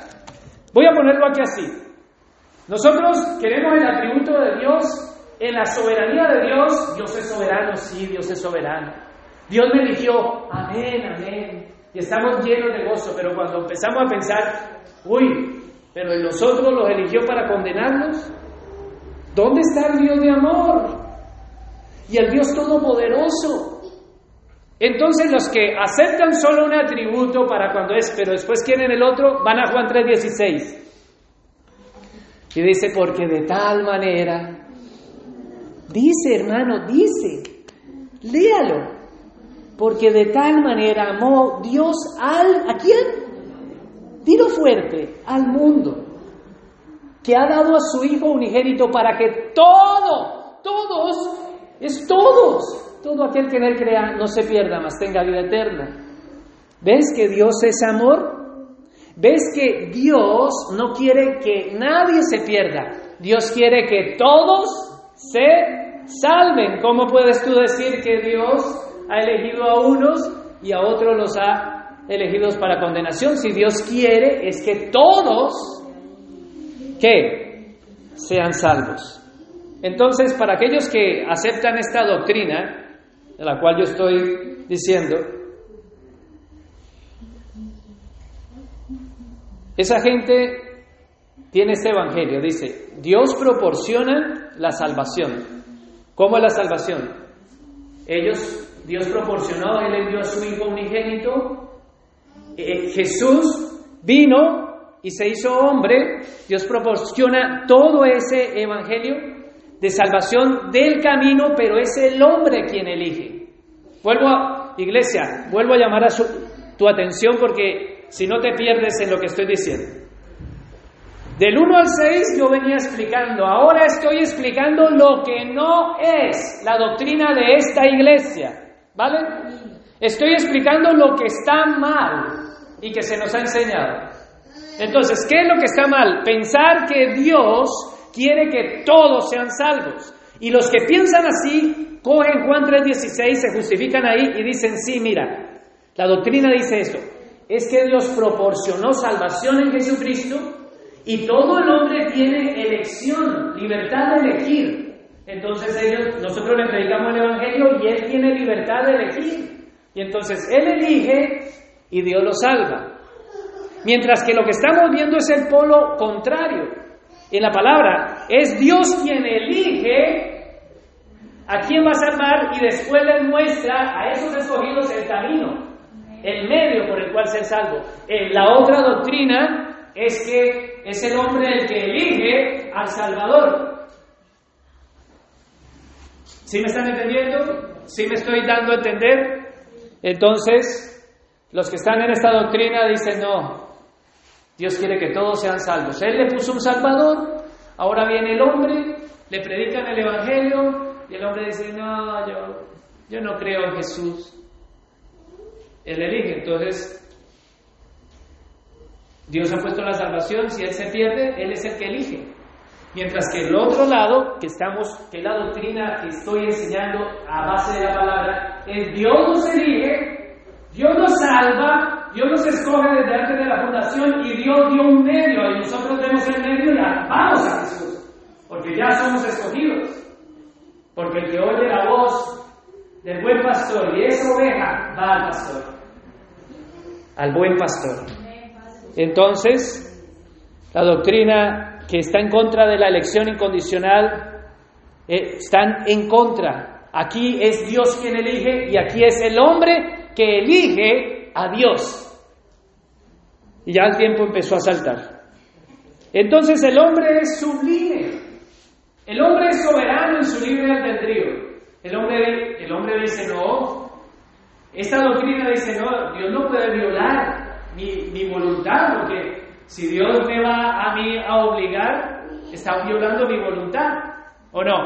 voy a ponerlo aquí así. Nosotros queremos el atributo de Dios, en la soberanía de Dios, Dios es soberano, sí, Dios es soberano. Dios me eligió, amén, amén. Y estamos llenos de gozo, pero cuando empezamos a pensar, uy, pero nosotros los eligió para condenarnos, ¿dónde está el Dios de amor? y el Dios Todopoderoso. Entonces los que aceptan solo un atributo para cuando es, pero después quieren el otro, van a Juan 3:16. Y dice, porque de tal manera, dice hermano, dice, léalo, porque de tal manera amó Dios al, ¿a quién? Dilo fuerte, al mundo, que ha dado a su Hijo unigénito para que todo, todos es todos, todo aquel que él crea no se pierda, mas tenga vida eterna. ¿Ves que Dios es amor? ¿Ves que Dios no quiere que nadie se pierda? Dios quiere que todos se salven. ¿Cómo puedes tú decir que Dios ha elegido a unos y a otros los ha elegido para condenación? Si Dios quiere es que todos, ¿qué? Sean salvos. Entonces, para aquellos que aceptan esta doctrina, de la cual yo estoy diciendo, esa gente tiene este evangelio, dice, Dios proporciona la salvación. ¿Cómo es la salvación? Ellos, Dios proporcionó, Él envió a su Hijo unigénito, eh, Jesús vino y se hizo hombre, Dios proporciona todo ese evangelio de salvación del camino, pero es el hombre quien elige. Vuelvo a, iglesia, vuelvo a llamar a tu atención porque si no te pierdes en lo que estoy diciendo. Del 1 al 6 yo venía explicando, ahora estoy explicando lo que no es la doctrina de esta iglesia, ¿vale? Estoy explicando lo que está mal y que se nos ha enseñado. Entonces, ¿qué es lo que está mal? Pensar que Dios quiere que todos sean salvos. Y los que piensan así, cogen Juan 3:16, se justifican ahí y dicen, sí, mira, la doctrina dice esto, es que Dios proporcionó salvación en Jesucristo y todo el hombre tiene elección, libertad de elegir. Entonces ellos, nosotros le predicamos el Evangelio y Él tiene libertad de elegir. Y entonces Él elige y Dios lo salva. Mientras que lo que estamos viendo es el polo contrario. En la palabra. Es Dios quien elige a quién va a salvar y después le muestra a esos escogidos el camino, el medio por el cual ser salvo. En la otra doctrina es que es el hombre el que elige al Salvador. ¿Sí me están entendiendo? ¿Sí me estoy dando a entender? Entonces, los que están en esta doctrina dicen, no, Dios quiere que todos sean salvos. Él le puso un salvador, ahora viene el hombre, le predican el Evangelio y el hombre dice, no, yo, no creo en Jesús. Él elige, entonces Dios ha puesto la salvación, si Él se pierde, Él es el que elige. Mientras que el otro lado, que estamos, que la doctrina que estoy enseñando a base de la palabra, es Dios nos elige, Dios nos salva, Dios nos escoge desde antes de la fundación y Dios dio un medio y nosotros tenemos el medio y vamos a Jesús, porque ya somos escogidos. Porque el que oye la voz del buen pastor y es oveja, va al pastor, al buen pastor. Entonces, la doctrina que está en contra de la elección incondicional, eh, están en contra. Aquí es Dios quien elige y aquí es el hombre que elige a Dios. Y ya el tiempo empezó a saltar. Entonces el hombre es sublime. El hombre es soberano en su libre albedrío. El hombre, el hombre dice, no, esta doctrina dice, no, Dios no puede violar mi, mi voluntad, porque si Dios me va a mí a obligar, está violando mi voluntad, ¿o no?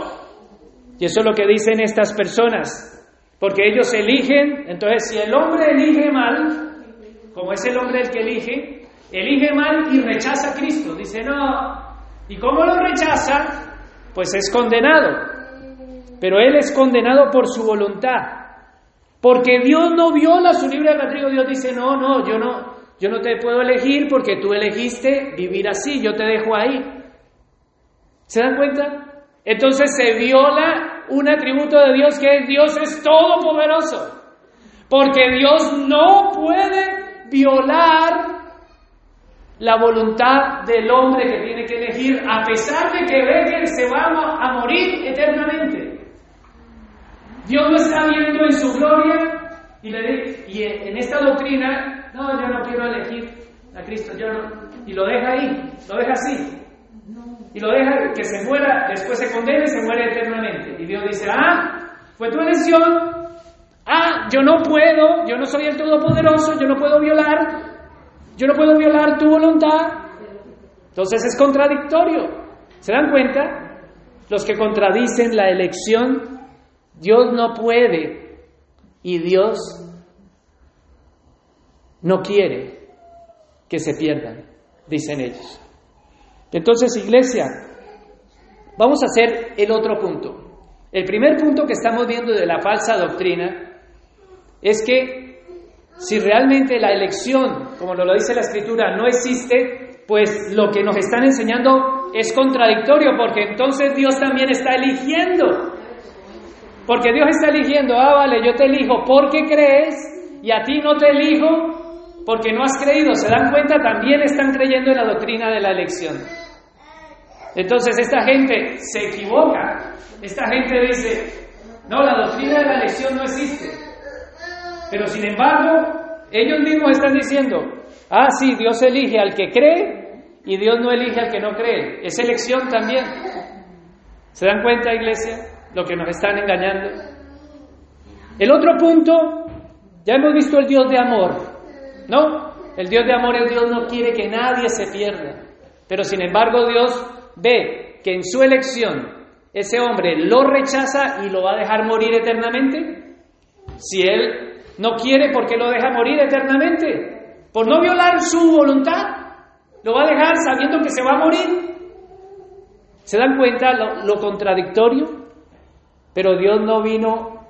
Y eso es lo que dicen estas personas, porque ellos eligen, entonces si el hombre elige mal, como es el hombre el que elige, elige mal y rechaza a Cristo, dice no, ¿y cómo lo rechaza? Pues es condenado, pero él es condenado por su voluntad, porque Dios no viola su libre albedrío, Dios dice no, no, yo no, yo no te puedo elegir porque tú elegiste vivir así, yo te dejo ahí. ¿Se dan cuenta? Entonces se viola un atributo de Dios que es Dios es todopoderoso. Porque Dios no puede violar la voluntad del hombre que tiene que elegir a pesar de que ve que se va a morir eternamente. Dios lo está viendo en su gloria y, le, y en esta doctrina no, yo no quiero elegir a Cristo, yo no. Y lo deja ahí, lo deja así. Y lo deja que se muera, después se condena y se muere eternamente. Y Dios dice, ah, fue tu elección. Ah, yo no puedo, yo no soy el Todopoderoso, yo no puedo violar, yo no puedo violar tu voluntad. Entonces es contradictorio. ¿Se dan cuenta? Los que contradicen la elección, Dios no puede y Dios no quiere que se pierdan, dicen ellos. Entonces, iglesia, vamos a hacer el otro punto. El primer punto que estamos viendo de la falsa doctrina es que si realmente la elección, como lo dice la escritura, no existe, pues lo que nos están enseñando es contradictorio, porque entonces Dios también está eligiendo. Porque Dios está eligiendo, ah, vale, yo te elijo porque crees y a ti no te elijo porque no has creído, se dan cuenta, también están creyendo en la doctrina de la elección. Entonces esta gente se equivoca, esta gente dice, no, la doctrina de la elección no existe. Pero sin embargo, ellos mismos están diciendo, ah, sí, Dios elige al que cree y Dios no elige al que no cree. Es elección también. ¿Se dan cuenta, iglesia, lo que nos están engañando? El otro punto, ya hemos visto el Dios de amor, no, el Dios de amor, el Dios no quiere que nadie se pierda. Pero sin embargo Dios ve que en su elección ese hombre lo rechaza y lo va a dejar morir eternamente. Si él no quiere, ¿por qué lo deja morir eternamente? Por no violar su voluntad. Lo va a dejar sabiendo que se va a morir. ¿Se dan cuenta lo, lo contradictorio? Pero Dios no vino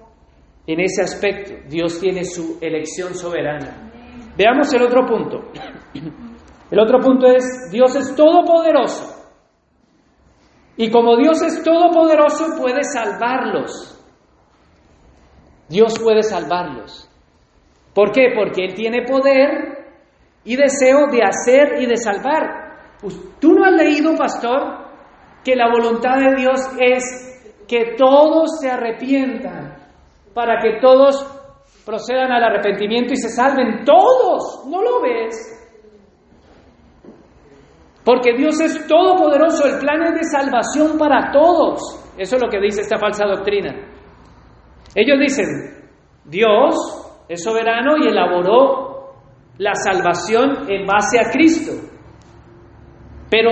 en ese aspecto. Dios tiene su elección soberana. Veamos el otro punto. El otro punto es, Dios es todopoderoso. Y como Dios es todopoderoso, puede salvarlos. Dios puede salvarlos. ¿Por qué? Porque Él tiene poder y deseo de hacer y de salvar. ¿Tú no has leído, pastor, que la voluntad de Dios es que todos se arrepientan para que todos procedan al arrepentimiento y se salven todos? ¿No lo ves? Porque Dios es todopoderoso, el plan es de salvación para todos. Eso es lo que dice esta falsa doctrina. Ellos dicen, Dios es soberano y elaboró la salvación en base a Cristo. Pero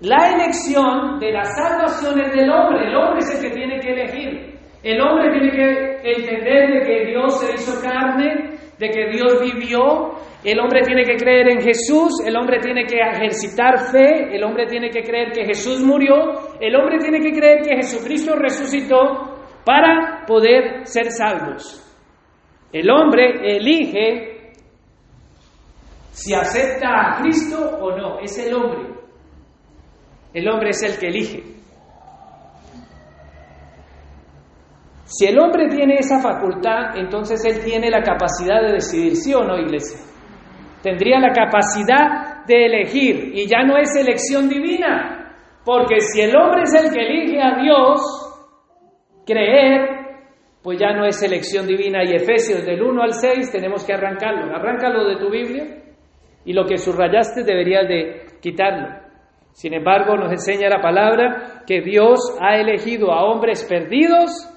la elección de la salvación es del hombre, el hombre es el que tiene que elegir. El hombre tiene que entender de que Dios se hizo carne, de que Dios vivió, el hombre tiene que creer en Jesús, el hombre tiene que ejercitar fe, el hombre tiene que creer que Jesús murió, el hombre tiene que creer que Jesucristo resucitó para poder ser salvos. El hombre elige si acepta a Cristo o no, es el hombre. El hombre es el que elige. Si el hombre tiene esa facultad, entonces él tiene la capacidad de decidir sí o no, iglesia. Tendría la capacidad de elegir y ya no es elección divina, porque si el hombre es el que elige a Dios, creer, pues ya no es elección divina. Y Efesios del 1 al 6 tenemos que arrancarlo. Arráncalo de tu Biblia y lo que subrayaste deberías de quitarlo. Sin embargo, nos enseña la palabra que Dios ha elegido a hombres perdidos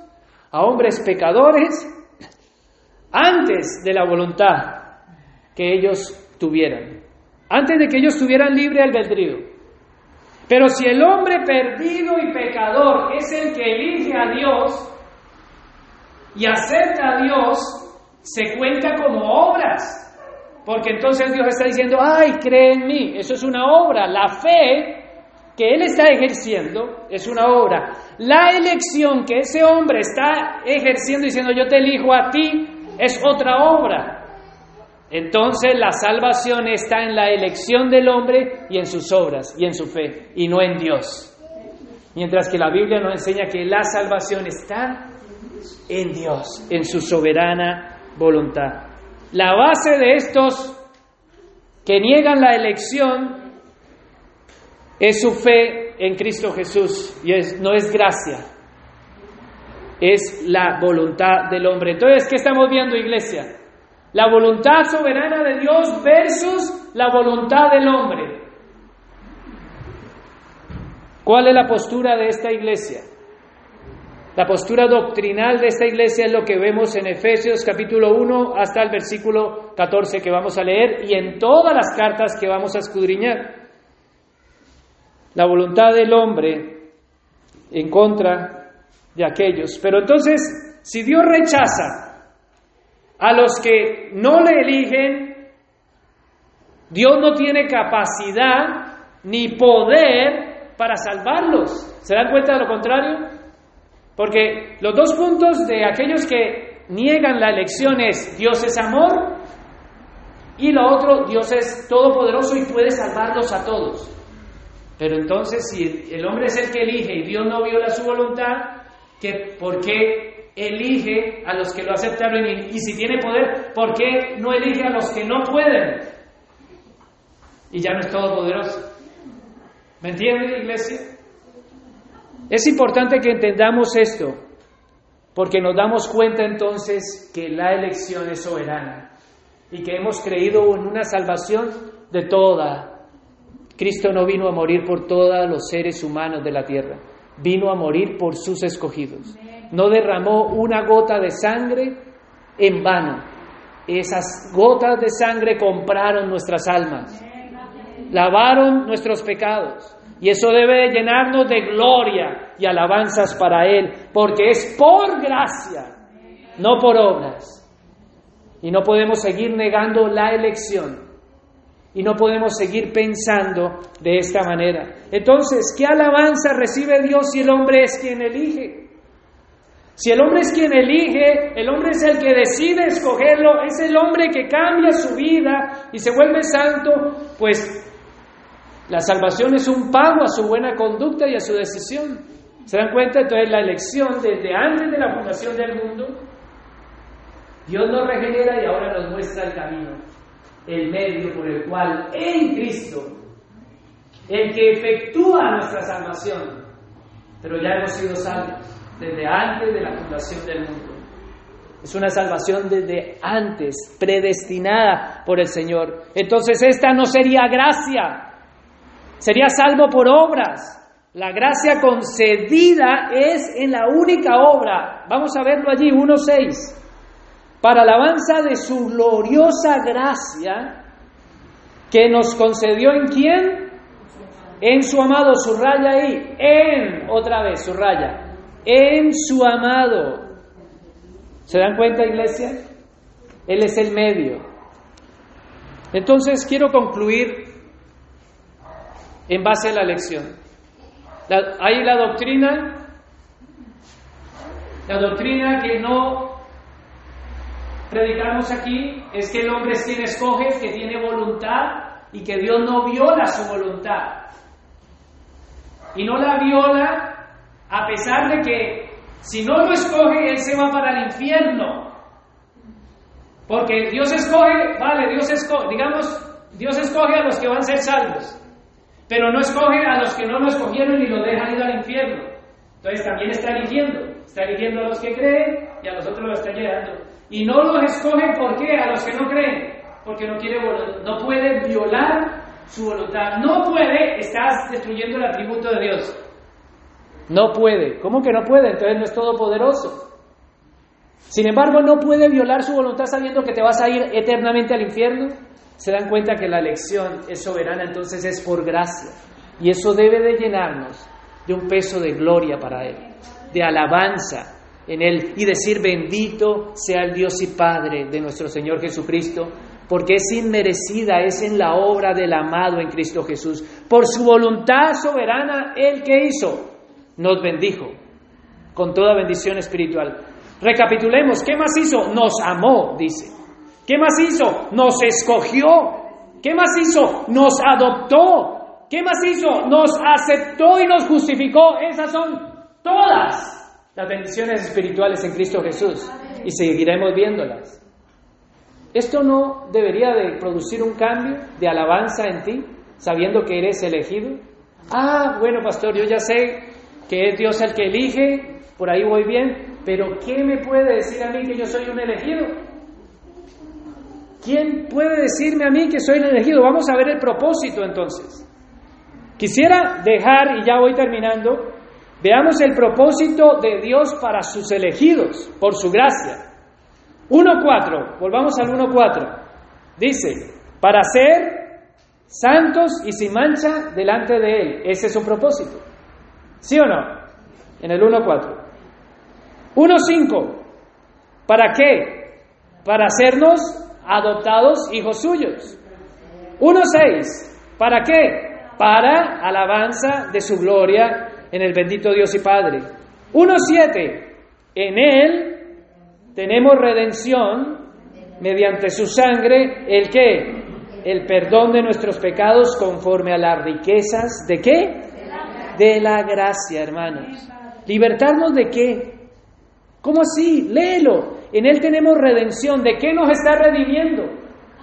a hombres pecadores antes de la voluntad que ellos tuvieran, antes de que ellos tuvieran libre albedrío. Pero si el hombre perdido y pecador es el que elige a Dios y acepta a Dios, se cuenta como obras. Porque entonces Dios está diciendo, ay, cree en mí. Eso es una obra. La fe que él está ejerciendo es una obra. La elección que ese hombre está ejerciendo diciendo yo te elijo a ti es otra obra. Entonces la salvación está en la elección del hombre y en sus obras y en su fe y no en Dios. Mientras que la Biblia nos enseña que la salvación está en Dios, en su soberana voluntad. La base de estos que niegan la elección es su fe en Cristo Jesús y no es gracia, es la voluntad del hombre. Entonces, ¿qué estamos viendo, iglesia? La voluntad soberana de Dios versus la voluntad del hombre. ¿Cuál es la postura de esta iglesia? La postura doctrinal de esta iglesia es lo que vemos en Efesios capítulo 1 hasta el versículo 14 que vamos a leer y en todas las cartas que vamos a escudriñar la voluntad del hombre en contra de aquellos. Pero entonces, si Dios rechaza a los que no le eligen, Dios no tiene capacidad ni poder para salvarlos. ¿Se dan cuenta de lo contrario? Porque los dos puntos de aquellos que niegan la elección es Dios es amor y lo otro, Dios es todopoderoso y puede salvarlos a todos. Pero entonces, si el hombre es el que elige y Dios no viola su voluntad, ¿por qué elige a los que lo aceptaron? Y, si tiene poder, ¿por qué no elige a los que no pueden? Y ya no es todopoderoso. ¿Me entiende, iglesia? Es importante que entendamos esto, porque nos damos cuenta entonces que la elección es soberana y que hemos creído en una salvación de toda Cristo no vino a morir por todos los seres humanos de la tierra, vino a morir por sus escogidos. No derramó una gota de sangre en vano. Esas gotas de sangre compraron nuestras almas, lavaron nuestros pecados. Y eso debe llenarnos de gloria y alabanzas para Él, porque es por gracia, no por obras. Y no podemos seguir negando la elección y no podemos seguir pensando de esta manera. Entonces, ¿qué alabanza recibe Dios si el hombre es quien elige? Si el hombre es quien elige, el hombre es el que decide escogerlo, es el hombre que cambia su vida y se vuelve santo, pues la salvación es un pago a su buena conducta y a su decisión. ¿Se dan cuenta? Entonces la elección desde antes de la fundación del mundo, Dios nos regenera y ahora nos muestra el camino el medio por el cual en Cristo el que efectúa nuestra salvación. Pero ya hemos sido salvos desde antes de la fundación del mundo. Es una salvación desde antes, predestinada por el Señor. Entonces esta no sería gracia, sería salvo por obras. La gracia concedida es en la única obra. Vamos a verlo allí, 1.6. Para alabanza de su gloriosa gracia que nos concedió en quién? En su amado, subraya ahí, en, otra vez, subraya, en su amado. ¿Se dan cuenta, iglesia? Él es el medio. Entonces quiero concluir en base a la lección. hay la doctrina, la doctrina que no predicamos aquí es que el hombre es quien escoge, que tiene voluntad y que Dios no viola su voluntad. Y no la viola a pesar de que si no lo escoge, él se va para el infierno. Porque Dios escoge, vale, Dios escoge, digamos, Dios escoge a los que van a ser salvos, pero no escoge a los que no lo escogieron y lo dejan ir al infierno. Entonces también está eligiendo, está eligiendo a los que creen y a los otros lo está llevando. Y no los escoge, ¿por qué? A los que no creen, porque no quiere, no puede violar su voluntad, no puede, estás destruyendo el atributo de Dios. No puede. ¿Cómo que no puede? Entonces no es todopoderoso. Sin embargo, no puede violar su voluntad sabiendo que te vas a ir eternamente al infierno. Se dan cuenta que la elección es soberana, entonces es por gracia. Y eso debe de llenarnos de un peso de gloria para Él, de alabanza en Él y decir bendito sea el Dios y Padre de nuestro Señor Jesucristo, porque es inmerecida, es en la obra del amado en Cristo Jesús. Por su voluntad soberana, Él que hizo, nos bendijo con toda bendición espiritual. Recapitulemos, ¿qué más hizo? Nos amó, dice. ¿Qué más hizo? Nos escogió. ¿Qué más hizo? Nos adoptó. ¿Qué más hizo? Nos aceptó y nos justificó. Esas son todas las bendiciones espirituales en Cristo Jesús. Y seguiremos viéndolas. ¿Esto no debería de producir un cambio de alabanza en ti, sabiendo que eres elegido? Ah, bueno, pastor, yo ya sé que es Dios el que elige, por ahí voy bien, pero ¿qué me puede decir a mí que yo soy un elegido? ¿Quién puede decirme a mí que soy el elegido? Vamos a ver el propósito entonces. Quisiera dejar, y ya voy terminando, veamos el propósito de Dios para sus elegidos, por su gracia. 1.4, volvamos al 1.4. Dice, para ser santos y sin mancha delante de Él. Ese es su propósito. ¿Sí o no? En el 1.4. 1.5. ¿Para qué? Para hacernos adoptados hijos suyos. 1.6. ¿Para qué? Para alabanza de su gloria en el bendito Dios y Padre. 1.7. En Él tenemos redención mediante su sangre, el qué? El perdón de nuestros pecados conforme a las riquezas de qué? de la gracia, hermanos. ¿Libertarnos de qué? ¿Cómo así? Léelo. En Él tenemos redención. ¿De qué nos está redimiendo?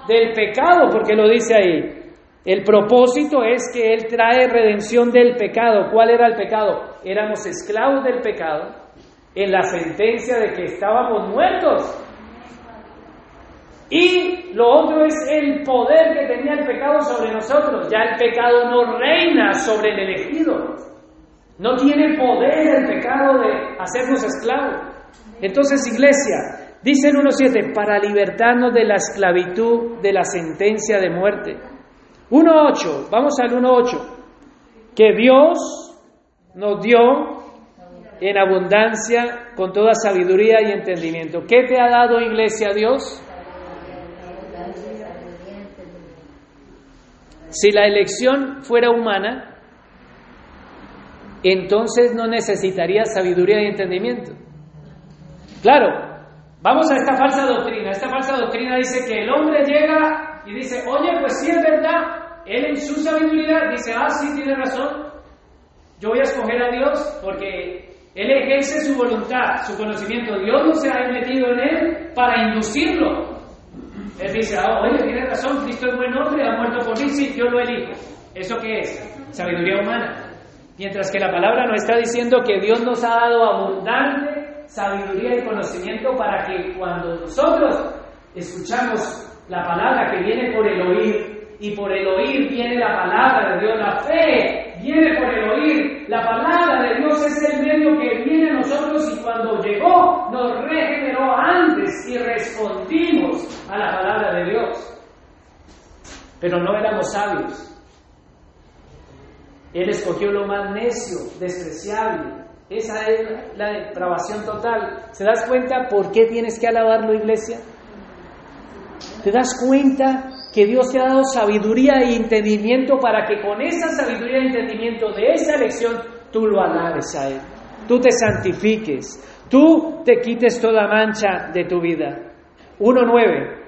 Del pecado, porque lo dice ahí. El propósito es que Él trae redención del pecado. ¿Cuál era el pecado? Éramos esclavos del pecado en la sentencia de que estábamos muertos. Y lo otro es el poder que tenía el pecado sobre nosotros. Ya el pecado no reina sobre el elegido. No tiene poder el pecado de hacernos esclavos. Entonces, iglesia, dice el 1.7, para libertarnos de la esclavitud, de la sentencia de muerte. 1.8, vamos al 1.8, que Dios nos dio en abundancia con toda sabiduría y entendimiento. ¿Qué te ha dado, iglesia, Dios? Si la elección fuera humana, entonces no necesitaría sabiduría y entendimiento. Claro, vamos a esta falsa doctrina. Esta falsa doctrina dice que el hombre llega y dice, oye, pues sí es verdad, él en su sabiduría dice, ah, sí, tiene razón, yo voy a escoger a Dios porque él ejerce su voluntad, su conocimiento. Dios no se ha metido en él para inducirlo. Él dice, ah, oye, tiene razón, Cristo es buen hombre, ha muerto por mí, sí, yo lo elijo. ¿Eso qué es? Sabiduría humana. Mientras que la palabra nos está diciendo que Dios nos ha dado abundante sabiduría y conocimiento para que cuando nosotros escuchamos la palabra que viene por el oír, y por el oír viene la palabra de Dios, la fe viene por el oír, la palabra de Dios es el medio que viene a nosotros y cuando llegó nos regeneró antes y respondimos a la palabra de Dios. Pero no éramos sabios. Él escogió lo más necio, despreciable. Esa es la depravación total. ¿Se das cuenta por qué tienes que alabarlo, iglesia? ¿Te das cuenta que Dios te ha dado sabiduría e entendimiento para que con esa sabiduría e entendimiento de esa elección tú lo alabes a Él, tú te santifiques, tú te quites toda mancha de tu vida. 1.9.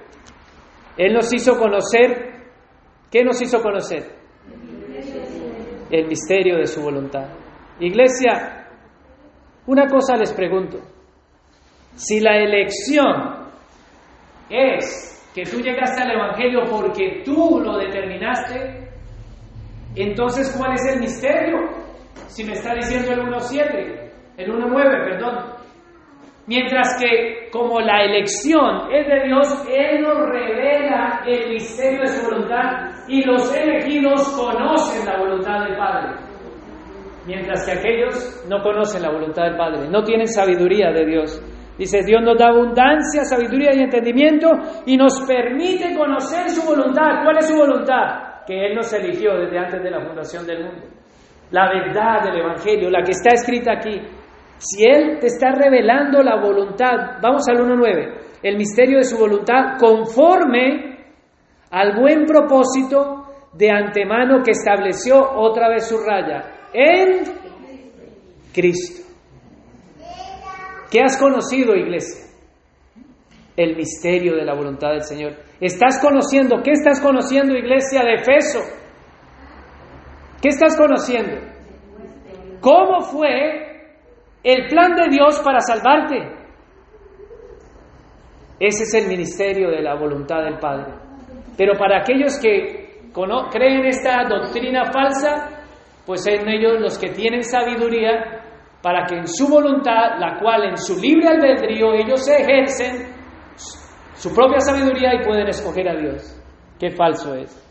Él nos hizo conocer, ¿qué nos hizo conocer? El misterio de su voluntad. Iglesia, una cosa les pregunto. Si la elección es que tú llegaste al Evangelio porque tú lo determinaste, entonces ¿cuál es el misterio? Si me está diciendo el 1.7, el 1.9, perdón. Mientras que como la elección es de Dios, Él nos revela el misterio de su voluntad y los elegidos conocen la voluntad del Padre. Mientras que aquellos no conocen la voluntad del Padre, no tienen sabiduría de Dios. Dice, Dios nos da abundancia, sabiduría y entendimiento y nos permite conocer su voluntad. ¿Cuál es su voluntad? Que Él nos eligió desde antes de la fundación del mundo. La verdad del Evangelio, la que está escrita aquí. Si Él te está revelando la voluntad, vamos al 1.9, el misterio de su voluntad conforme al buen propósito de antemano que estableció otra vez su raya en Cristo. ¿Qué has conocido, iglesia? El misterio de la voluntad del Señor. ¿Estás conociendo? ¿Qué estás conociendo, iglesia de Efeso? ¿Qué estás conociendo? ¿Cómo fue el plan de Dios para salvarte? Ese es el ministerio de la voluntad del Padre. Pero para aquellos que creen esta doctrina falsa, pues son ellos los que tienen sabiduría para que en su voluntad, la cual en su libre albedrío ellos ejercen su propia sabiduría y pueden escoger a Dios. Qué falso es.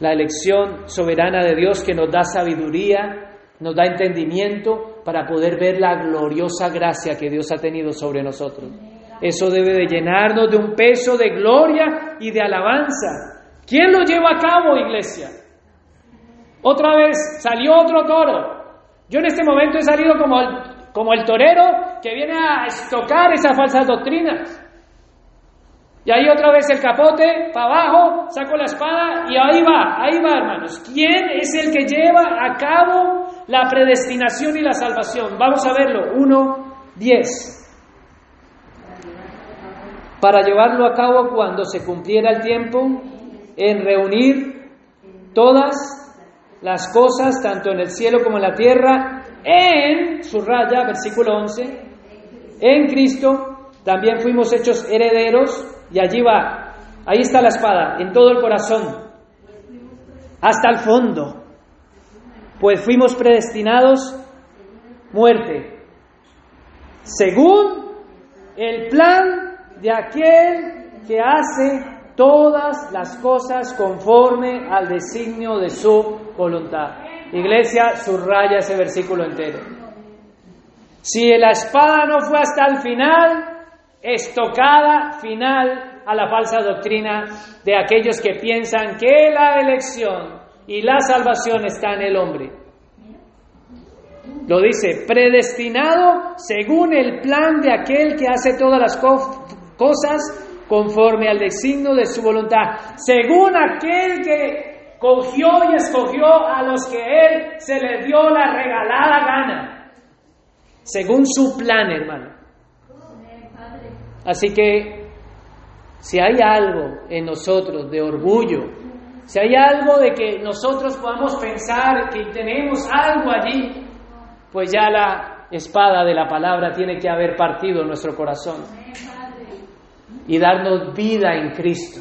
La elección soberana de Dios que nos da sabiduría, nos da entendimiento para poder ver la gloriosa gracia que Dios ha tenido sobre nosotros. Eso debe de llenarnos de un peso de gloria y de alabanza. ¿Quién lo lleva a cabo, iglesia? Otra vez salió otro toro, yo en este momento he salido como el, como el torero que viene a estocar esas falsas doctrinas. Y ahí otra vez el capote, para abajo, saco la espada y ahí va, ahí va hermanos. ¿Quién es el que lleva a cabo la predestinación y la salvación? Vamos a verlo. 1, 10. Para llevarlo a cabo cuando se cumpliera el tiempo en reunir todas las cosas, tanto en el cielo como en la tierra, en, su raya, versículo 11, en Cristo también fuimos hechos herederos, y allí va, ahí está la espada, en todo el corazón, hasta el fondo, pues fuimos predestinados muerte, según el plan de aquel que hace todas las cosas conforme al designio de su voluntad. Iglesia, subraya ese versículo entero. Si la espada no fue hasta el final, estocada final a la falsa doctrina de aquellos que piensan que la elección y la salvación está en el hombre. Lo dice, predestinado según el plan de aquel que hace todas las cosas conforme al designio de su voluntad, según aquel que cogió y escogió a los que él se le dio la regalada gana, según su plan, hermano. Así que si hay algo en nosotros de orgullo, si hay algo de que nosotros podamos pensar que tenemos algo allí, pues ya la espada de la palabra tiene que haber partido en nuestro corazón y darnos vida en Cristo.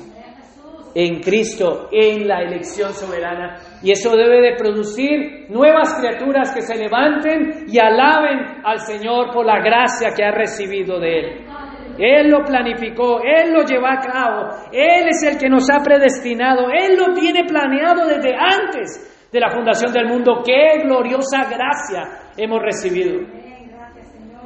En Cristo, en la elección soberana Y eso debe de producir nuevas criaturas que se levanten y alaben al Señor por la gracia que ha recibido de Él. Él lo planificó, Él lo llevó a cabo, Él es el que nos ha predestinado, Él lo tiene planeado desde antes de la fundación del mundo. ¡Qué gloriosa gracia hemos recibido!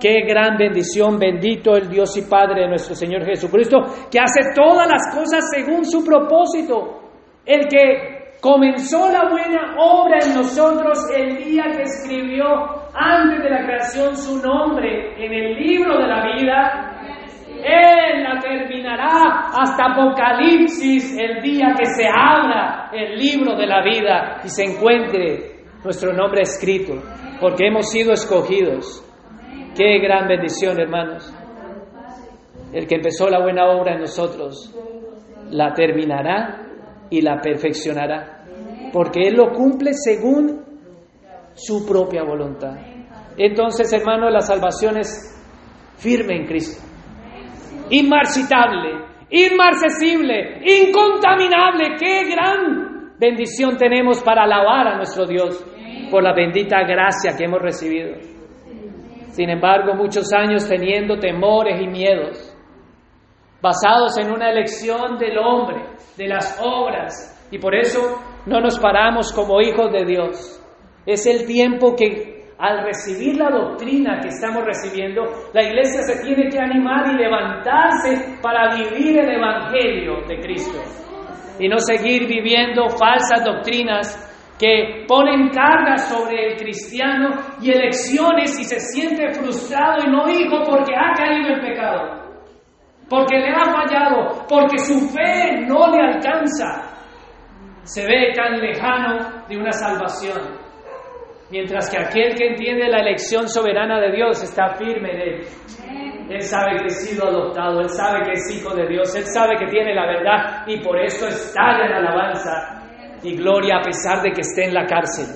Qué gran bendición, bendito el Dios y Padre de nuestro Señor Jesucristo, que hace todas las cosas según su propósito. El que comenzó la buena obra en nosotros el día que escribió antes de la creación su nombre en el libro de la vida, él la terminará hasta Apocalipsis, el día que se abra el libro de la vida y se encuentre nuestro nombre escrito, porque hemos sido escogidos. Qué gran bendición, hermanos. El que empezó la buena obra en nosotros, la terminará y la perfeccionará, porque Él lo cumple según su propia voluntad. Entonces, hermanos, la salvación es firme en Cristo inmarcitable, inmarcesible, incontaminable. Qué gran bendición tenemos para alabar a nuestro Dios por la bendita gracia que hemos recibido. Sin embargo, muchos años teniendo temores y miedos, basados en una elección del hombre, de las obras, y por eso no nos paramos como hijos de Dios. Es el tiempo que al recibir la doctrina que estamos recibiendo, la iglesia se tiene que animar y levantarse para vivir el Evangelio de Cristo y no seguir viviendo falsas doctrinas que ponen cargas sobre el cristiano y elecciones y se siente frustrado y no hijo porque ha caído en pecado, porque le ha fallado, porque su fe no le alcanza. Se ve tan lejano de una salvación. Mientras que aquel que entiende la elección soberana de Dios está firme en él. Él sabe que ha sido adoptado, él sabe que es hijo de Dios, él sabe que tiene la verdad y por eso estalla en alabanza y gloria a pesar de que esté en la cárcel,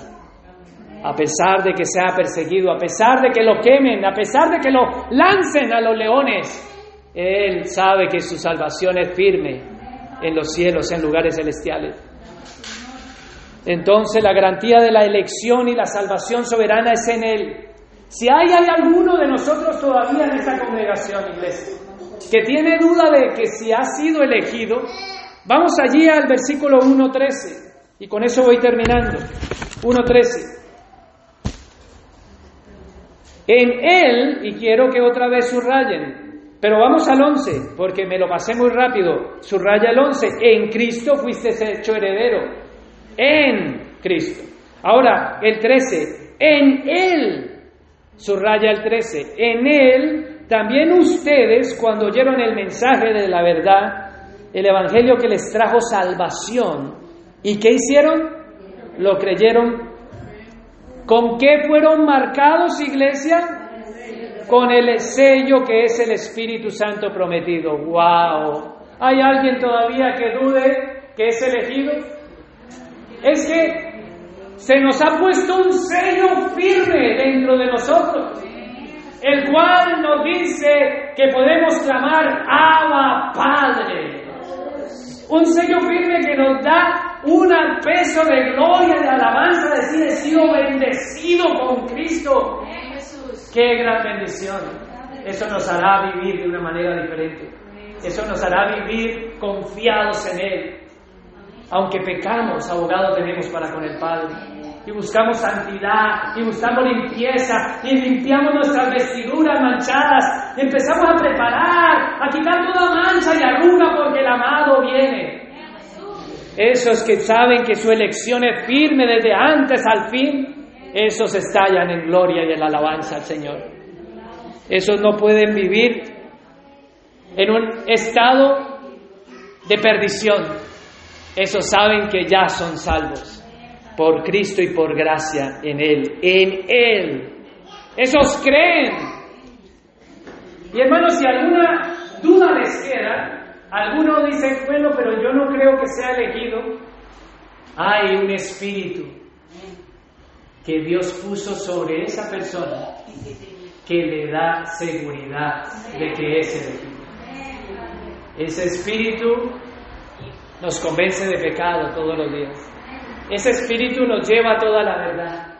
a pesar de que sea perseguido, a pesar de que lo quemen, a pesar de que lo lancen a los leones. Él sabe que su salvación es firme en los cielos, en lugares celestiales. Entonces la garantía de la elección y la salvación soberana es en Él. Si hay, alguno de nosotros todavía en esta congregación, iglesia, que tiene duda de que si ha sido elegido, vamos allí al versículo 1.13 y con eso voy terminando. 1.13. En Él, y quiero que otra vez subrayen, pero vamos al 11, porque me lo pasé muy rápido, subraya el 11, en Cristo fuiste hecho heredero en Cristo. Ahora, el 13, en Él, subraya el 13, en Él también ustedes, cuando oyeron el mensaje de la verdad, el Evangelio que les trajo salvación, ¿y qué hicieron? Lo creyeron. ¿Con qué fueron marcados, iglesia? Con el sello que es el Espíritu Santo prometido. ¡Wow! ¿Hay alguien todavía que dude que es elegido? es que se nos ha puesto un sello firme dentro de nosotros, el cual nos dice que podemos clamar Abba Padre. Un sello firme que nos da un peso de gloria, de alabanza, de decir, he sido bendecido con Cristo. Qué gran bendición. Eso nos hará vivir de una manera diferente. Eso nos hará vivir confiados en Él aunque pecamos, abogado tenemos para con el Padre. Y buscamos santidad, y buscamos limpieza, y limpiamos nuestras vestiduras manchadas, y empezamos a preparar, a quitar toda mancha y arruga viene. Esos que saben que su elección es firme desde antes al fin, esos estallan en gloria y en alabanza al Señor. Esos no pueden vivir en un estado de perdición, esos saben que ya son salvos por Cristo y por gracia en Él, en Él. Esos creen. Y hermanos, si alguna duda les queda, alguno dice, bueno, pero yo no creo que sea elegido, hay un espíritu que Dios puso sobre esa persona que le da seguridad de que es elegido. Ese espíritu nos convence de pecado todos los días. Ese espíritu nos lleva a toda la verdad.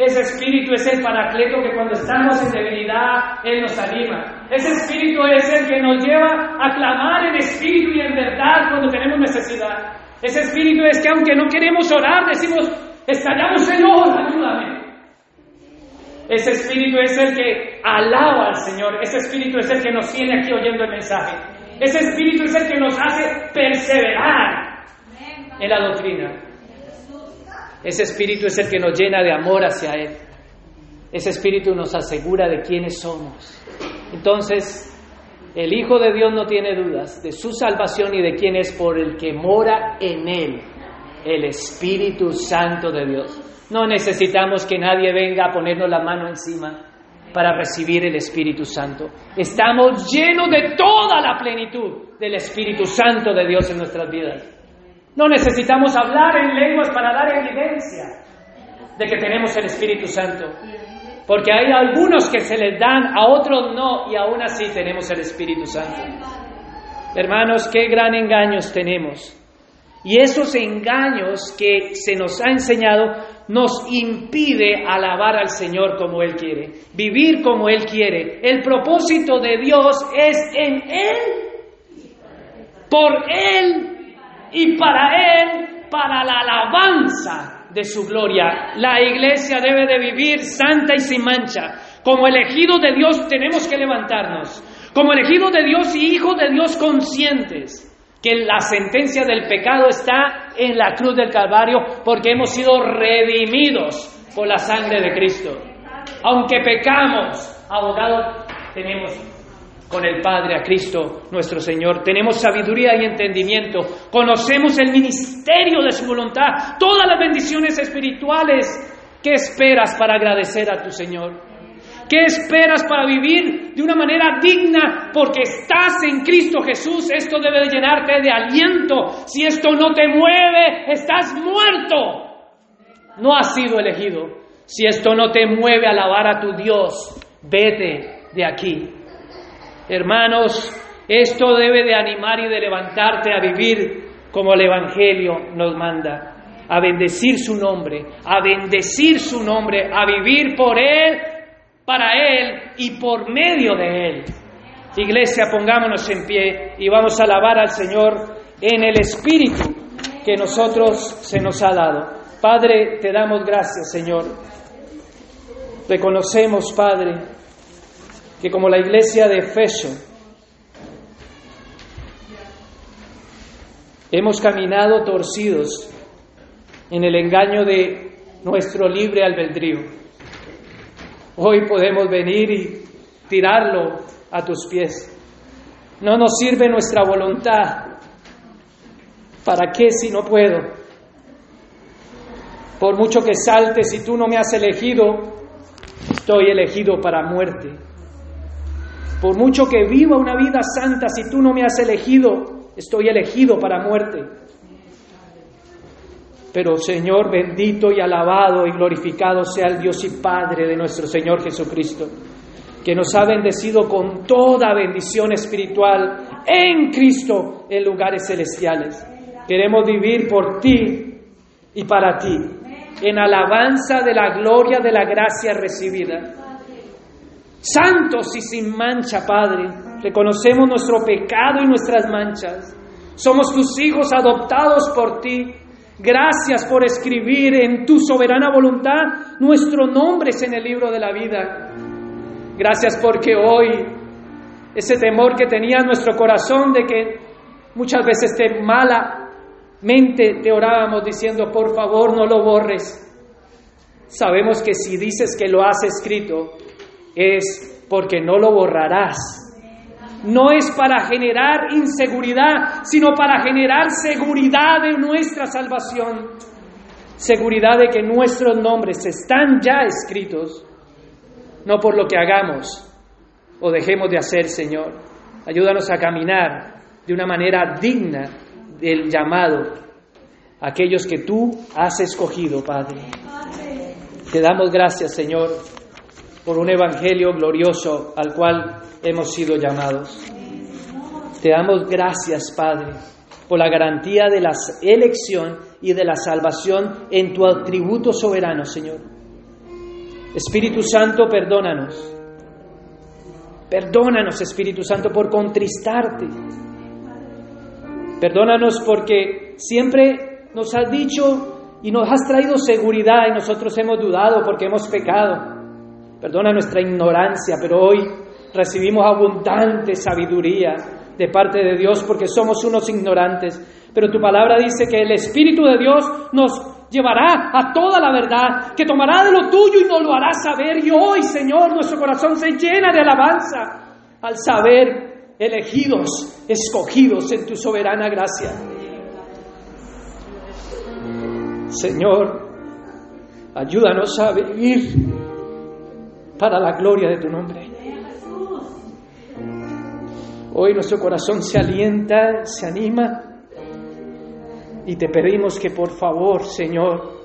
Ese espíritu es el paracleto que cuando estamos en debilidad, Él nos anima. Ese espíritu es el que nos lleva a clamar en espíritu y en verdad cuando tenemos necesidad. Ese espíritu es que aunque no queremos orar, decimos, estallamos Señor, ayúdame. Ese espíritu es el que alaba al Señor. Ese espíritu es el que nos tiene aquí oyendo el mensaje. Ese espíritu es el que nos hace perseverar en la doctrina. Ese espíritu es el que nos llena de amor hacia Él. Ese espíritu nos asegura de quiénes somos. Entonces, el Hijo de Dios no tiene dudas de su salvación y de quién es por el que mora en Él, el Espíritu Santo de Dios. No necesitamos que nadie venga a ponernos la mano encima para recibir el Espíritu Santo. Estamos llenos de toda la plenitud del Espíritu Santo de Dios en nuestras vidas. No necesitamos hablar en lenguas para dar evidencia de que tenemos el Espíritu Santo. Porque hay algunos que se les dan, a otros no, y aún así tenemos el Espíritu Santo. Hermanos, qué gran engaños tenemos. Y esos engaños que se nos ha enseñado nos impide alabar al Señor como Él quiere, vivir como Él quiere. El propósito de Dios es en Él, por Él y para Él, para la alabanza de su gloria. La iglesia debe de vivir santa y sin mancha. Como elegidos de Dios tenemos que levantarnos. Como elegidos de Dios y hijos de Dios conscientes que la sentencia del pecado está en la cruz del Calvario porque hemos sido redimidos por la sangre de Cristo. Aunque pecamos, abogado tenemos con el Padre a Cristo nuestro Señor. Tenemos sabiduría y entendimiento. Conocemos el ministerio de su voluntad, todas las bendiciones espirituales. ¿Qué esperas para agradecer a tu Señor? ¿Qué esperas para vivir de una manera digna? Porque estás en Cristo Jesús. Esto debe de llenarte de aliento. Si esto no te mueve, estás muerto. No has sido elegido. Si esto no te mueve a alabar a tu Dios, vete de aquí. Hermanos, esto debe de animar y de levantarte a vivir como el Evangelio nos manda a bendecir su nombre, a bendecir su nombre, a vivir por Él para Él y por medio de Él. Iglesia, pongámonos en pie y vamos a alabar al Señor en el Espíritu que nosotros se nos ha dado. Padre, te damos gracias, Señor. Reconocemos, Padre, que como la iglesia de Efeso, hemos caminado torcidos en el engaño de nuestro libre albedrío. Hoy podemos venir y tirarlo a tus pies. No nos sirve nuestra voluntad. ¿Para qué si no puedo? Por mucho que salte, si tú no me has elegido, estoy elegido para muerte. Por mucho que viva una vida santa, si tú no me has elegido, estoy elegido para muerte. Pero Señor bendito y alabado y glorificado sea el Dios y Padre de nuestro Señor Jesucristo, que nos ha bendecido con toda bendición espiritual en Cristo en lugares celestiales. Queremos vivir por ti y para ti, en alabanza de la gloria de la gracia recibida. Santos y sin mancha, Padre, reconocemos nuestro pecado y nuestras manchas. Somos tus hijos adoptados por ti Gracias por escribir en tu soberana voluntad nuestros nombres en el libro de la vida. Gracias porque hoy ese temor que tenía nuestro corazón de que muchas veces te malamente te orábamos diciendo, por favor no lo borres. Sabemos que si dices que lo has escrito es porque no lo borrarás no es para generar inseguridad, sino para generar seguridad de nuestra salvación. Seguridad de que nuestros nombres están ya escritos, no por lo que hagamos o dejemos de hacer, Señor. Ayúdanos a caminar de una manera digna del llamado a aquellos que tú has escogido, Padre. Te damos gracias, Señor, por un evangelio glorioso al cual hemos sido llamados. Te damos gracias, Padre, por la garantía de la elección y de la salvación en tu atributo soberano, Señor. Espíritu Santo, perdónanos. Perdónanos, Espíritu Santo, por contristarte. Perdónanos porque siempre nos has dicho y nos has traído seguridad y nosotros hemos dudado porque hemos pecado. Perdona nuestra ignorancia, pero hoy recibimos abundante sabiduría de parte de Dios porque somos unos ignorantes. Pero tu palabra dice que el Espíritu de Dios nos llevará a toda la verdad, que tomará de lo tuyo y nos lo hará saber. Y hoy, Señor, nuestro corazón se llena de alabanza al saber elegidos, escogidos en tu soberana gracia. Señor, ayúdanos a vivir para la gloria de tu nombre. Hoy nuestro corazón se alienta, se anima y te pedimos que por favor, Señor,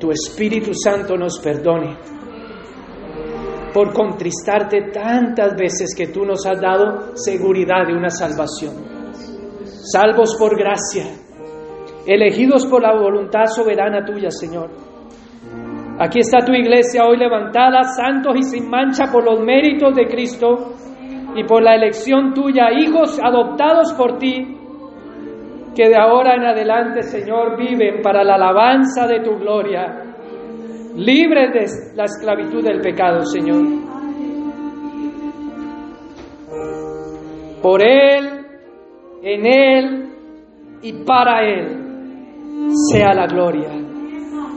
tu Espíritu Santo nos perdone por contristarte tantas veces que tú nos has dado seguridad de una salvación. Salvos por gracia, elegidos por la voluntad soberana tuya, Señor. Aquí está tu iglesia hoy levantada, santos y sin mancha por los méritos de Cristo y por la elección tuya, hijos adoptados por ti, que de ahora en adelante, Señor, viven para la alabanza de tu gloria, libres de la esclavitud del pecado, Señor. Por Él, en Él y para Él sea la gloria